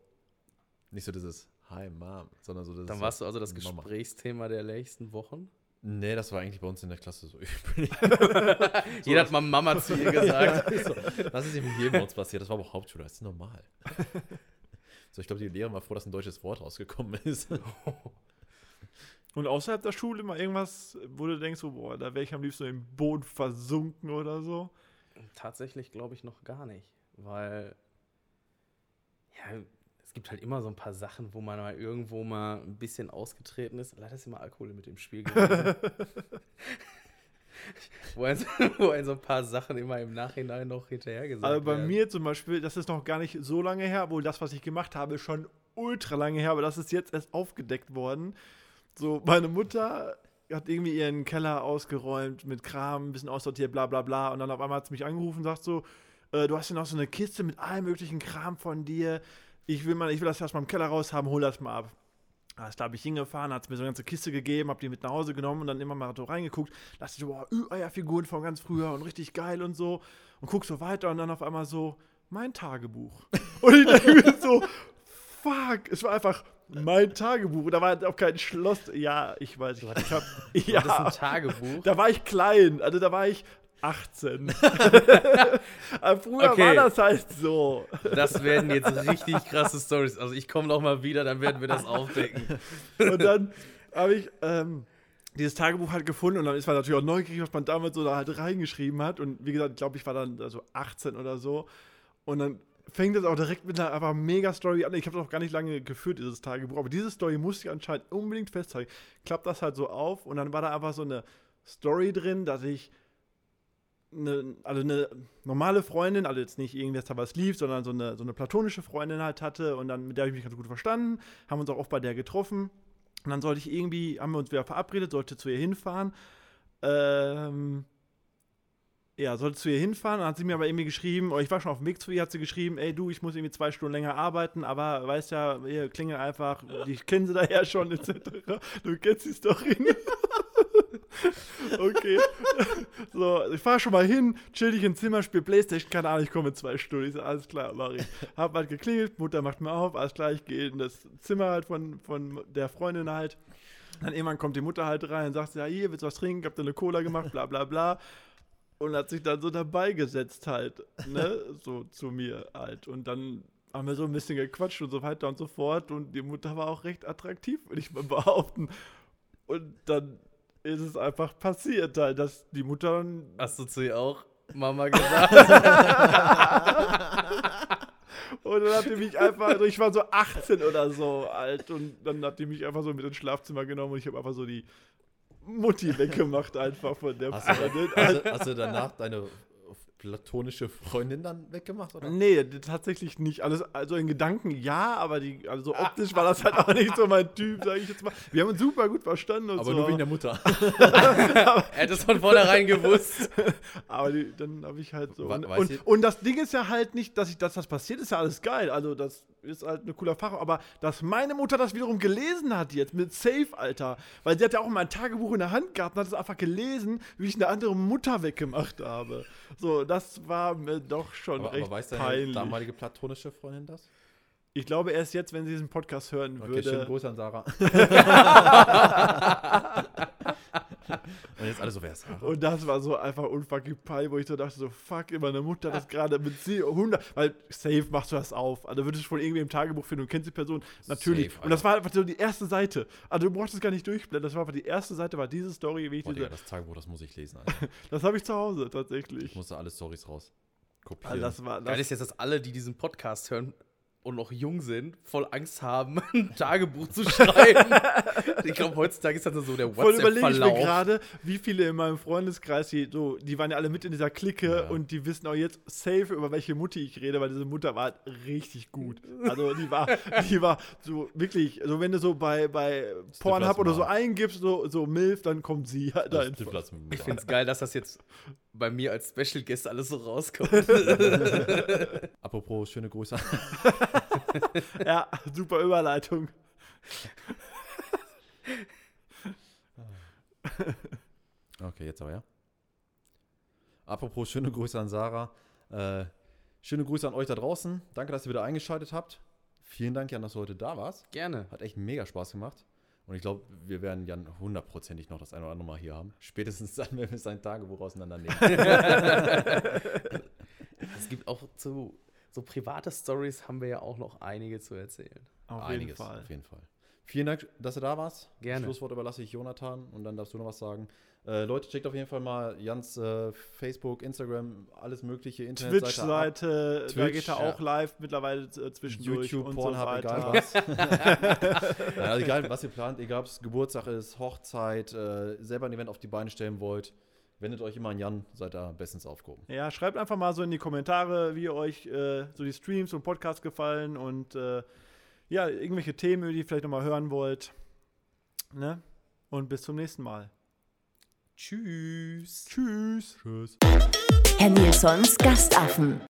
nicht so dieses Hi Mom, sondern so das Dann warst so, du also das Mama. Gesprächsthema der nächsten Wochen? Nee, das war eigentlich bei uns in der Klasse so üblich. Jeder hat mal Mama zu ihr gesagt. Ja, so. Das ist eben jedem bei uns passiert. Das war aber auch Hauptschule, das ist normal. So, ich glaube, die Lehrerin war froh, dass ein deutsches Wort rausgekommen ist. Und außerhalb der Schule mal irgendwas, wo du denkst, so, boah, da wäre ich am liebsten im Boden versunken oder so. Tatsächlich glaube ich noch gar nicht, weil ja, es gibt halt immer so ein paar Sachen, wo man mal irgendwo mal ein bisschen ausgetreten ist. Leider ist immer Alkohol mit im Spiel gewesen. wo, ein, wo ein so ein paar Sachen immer im Nachhinein noch hinterher gesagt Aber bei werden. mir zum Beispiel, das ist noch gar nicht so lange her, obwohl das, was ich gemacht habe, schon ultra lange her, aber das ist jetzt erst aufgedeckt worden. So, meine Mutter hat irgendwie ihren Keller ausgeräumt mit Kram, ein bisschen aussortiert, bla bla bla. Und dann auf einmal hat sie mich angerufen und sagt so, äh, du hast ja noch so eine Kiste mit allem möglichen Kram von dir. Ich will, mal, ich will das erstmal im Keller raus haben, hol das mal ab. Da ist, glaube ich, hingefahren, hat mir so eine ganze Kiste gegeben, hab die mit nach Hause genommen und dann immer mal so reingeguckt. Da dachte ich so, boah, Ü-Eier-Figuren von ganz früher und richtig geil und so. Und guck so weiter und dann auf einmal so, mein Tagebuch. Und ich denke mir so, fuck, es war einfach mein Tagebuch. Und da war auch kein Schloss. Ja, ich weiß, ich, ich hab, Du hattest ja, ein Tagebuch. da war ich klein, also da war ich 18. Aber früher Okay. war das halt so. Das werden jetzt richtig krasse Stories. Also ich komme noch mal wieder, dann werden wir das aufdecken. Und dann habe ich ähm, dieses Tagebuch halt gefunden und dann ist man natürlich auch neugierig, was man damals so da halt reingeschrieben hat. Und wie gesagt, ich glaube, ich war dann also 18 oder so. Und dann fängt es auch direkt mit einer einfach mega Story an. Ich habe das auch gar nicht lange geführt, dieses Tagebuch. Aber diese Story musste ich anscheinend unbedingt festhalten. Klappt das halt so auf und dann war da einfach so eine Story drin, dass ich eine, also eine normale Freundin, also jetzt nicht irgendwas da was lief, sondern so eine, so eine platonische Freundin halt hatte und dann mit der habe ich mich ganz gut verstanden, haben uns auch oft bei der getroffen und dann sollte ich irgendwie, haben wir uns wieder verabredet, sollte zu ihr hinfahren. Ähm, ja, sollte zu ihr hinfahren, dann hat sie mir aber irgendwie geschrieben, oder ich war schon auf dem Weg zu ihr, hat sie geschrieben, ey du, ich muss irgendwie zwei Stunden länger arbeiten, aber weißt ja, ihr klingelt einfach, die kennen sie daher schon, etc. Du kennst die Story. okay. So, ich fahr schon mal hin, chill dich ins Zimmer, spiel Playstation, keine Ahnung, ich komme in zwei Stunden. Ich so, alles klar, mach ich. Hab halt geklingelt, Mutter macht mir auf, alles klar, ich gehe in das Zimmer halt von, von der Freundin halt. Dann irgendwann kommt die Mutter halt rein und sagt, ja, hier, willst du was trinken? Ich hab dir eine Cola gemacht, bla bla bla und hat sich dann so dabei gesetzt halt, ne, so zu mir halt. Und dann haben wir so ein bisschen gequatscht und so weiter und so fort. Und die Mutter war auch recht attraktiv, würde ich mal behaupten. Und dann ist es einfach passiert halt, dass die Mutter. Hast du zu ihr auch Mama gesagt? und dann hat die mich einfach, also ich war so 18 oder so alt und dann hat die mich einfach so mit ins Schlafzimmer genommen und ich habe einfach so die Mutti weggemacht einfach von der Hast du, Freundin. hast, du, hast du danach deine platonische Freundin dann weggemacht? Oder? Nee, tatsächlich nicht. Alles, also in Gedanken ja, aber die, also optisch war das halt auch nicht so mein Typ, sage ich jetzt mal. Wir haben uns super gut verstanden und Aber so. nur wegen der Mutter. er hätte es von vornherein gewusst. aber die, dann habe ich halt so. Und, und, und das Ding ist ja halt nicht, dass ich, dass das passiert, ist ja alles geil. Also das ist halt eine coole Erfahrung. Aber dass meine Mutter das wiederum gelesen hat jetzt mit Safe, Alter. Weil sie hat ja auch mein Tagebuch in der Hand gehabt und hat es einfach gelesen, wie ich eine andere Mutter weggemacht habe. So, das war mir doch schon Aber, recht aber weiß deine peinlich. damalige platonische Freundin das? Ich glaube erst jetzt, wenn sie diesen Podcast hören Okay, schönen würde. Gruß an Sarah. Und jetzt alle so, wer ist Sarah? Und das war so einfach unfucking peinlich, wo ich so dachte, so fuck, meine Mutter hat das gerade mit sie 100, weil safe machst du das auf. Also würdest du von irgendwie im Tagebuch finden und kennst die Person. Natürlich. Safe, und das war einfach so die erste Seite. Also du brauchst es gar nicht durchblenden. Das war einfach die erste Seite, war diese Story, wie ich Boah, Digga, diese. das Tagebuch, das muss ich lesen. Alter. Das habe ich zu Hause Ich tatsächlich. musste alle Stories raus. Kopieren. Also das war. Geil Das, ist jetzt, dass alle, die diesen Podcast hören und noch jung sind, voll Angst haben, ein Tagebuch zu schreiben. ich glaube, heutzutage ist das so der voll überlege ich mir WhatsApp-Verlauf. gerade, wie viele in meinem Freundeskreis, die, so, die waren ja alle mit in dieser Clique Ja. und die wissen auch jetzt safe, über welche Mutti ich rede, weil diese Mutter war halt richtig gut. Also die war, die war so wirklich, so wenn du so bei, bei Pornhub oder so eingibst, so, so Milf, dann kommt sie halt einfach. Ich finde es geil, dass das jetzt bei mir als Special Guest alles so rauskommt. Apropos, schöne Grüße. Ja, super Überleitung. Okay, jetzt aber ja. Apropos, schöne Grüße an Sarah. Äh, schöne Grüße an euch da draußen. Danke, dass ihr wieder eingeschaltet habt. Vielen Dank, Jan, dass du heute da warst. Gerne. Hat echt mega Spaß gemacht. Und ich glaube, wir werden Jan hundertprozentig noch das eine oder andere Mal hier haben. Spätestens dann, wenn wir sein Tagebuch auseinandernehmen. Es gibt auch zu so private Stories haben wir ja auch noch einige zu erzählen. Auf Einiges, jeden Fall. auf jeden Fall. Vielen Dank, dass du da warst. Gerne. Schlusswort überlasse ich Jonathan und dann darfst du noch was sagen. Äh, Leute, checkt auf jeden Fall mal Jans äh, Facebook, Instagram, alles mögliche, Internetseite. Twitch-Seite, da Twitch, geht er ja. auch live mittlerweile äh, zwischendurch YouTube, und Pornhub, so egal was. ja, egal, was ihr plant, egal ob es Geburtstag ist, Hochzeit, äh, selber ein Event auf die Beine stellen wollt, wendet euch immer an Jan, seid da bestens aufgehoben. Ja, schreibt einfach mal so in die Kommentare, wie euch äh, so die Streams und Podcasts gefallen und äh, ja, irgendwelche Themen, die ihr vielleicht nochmal hören wollt. Ne? Und bis zum nächsten Mal. Tschüss. Tschüss. Tschüss. Herr Nilsons Gastaffen.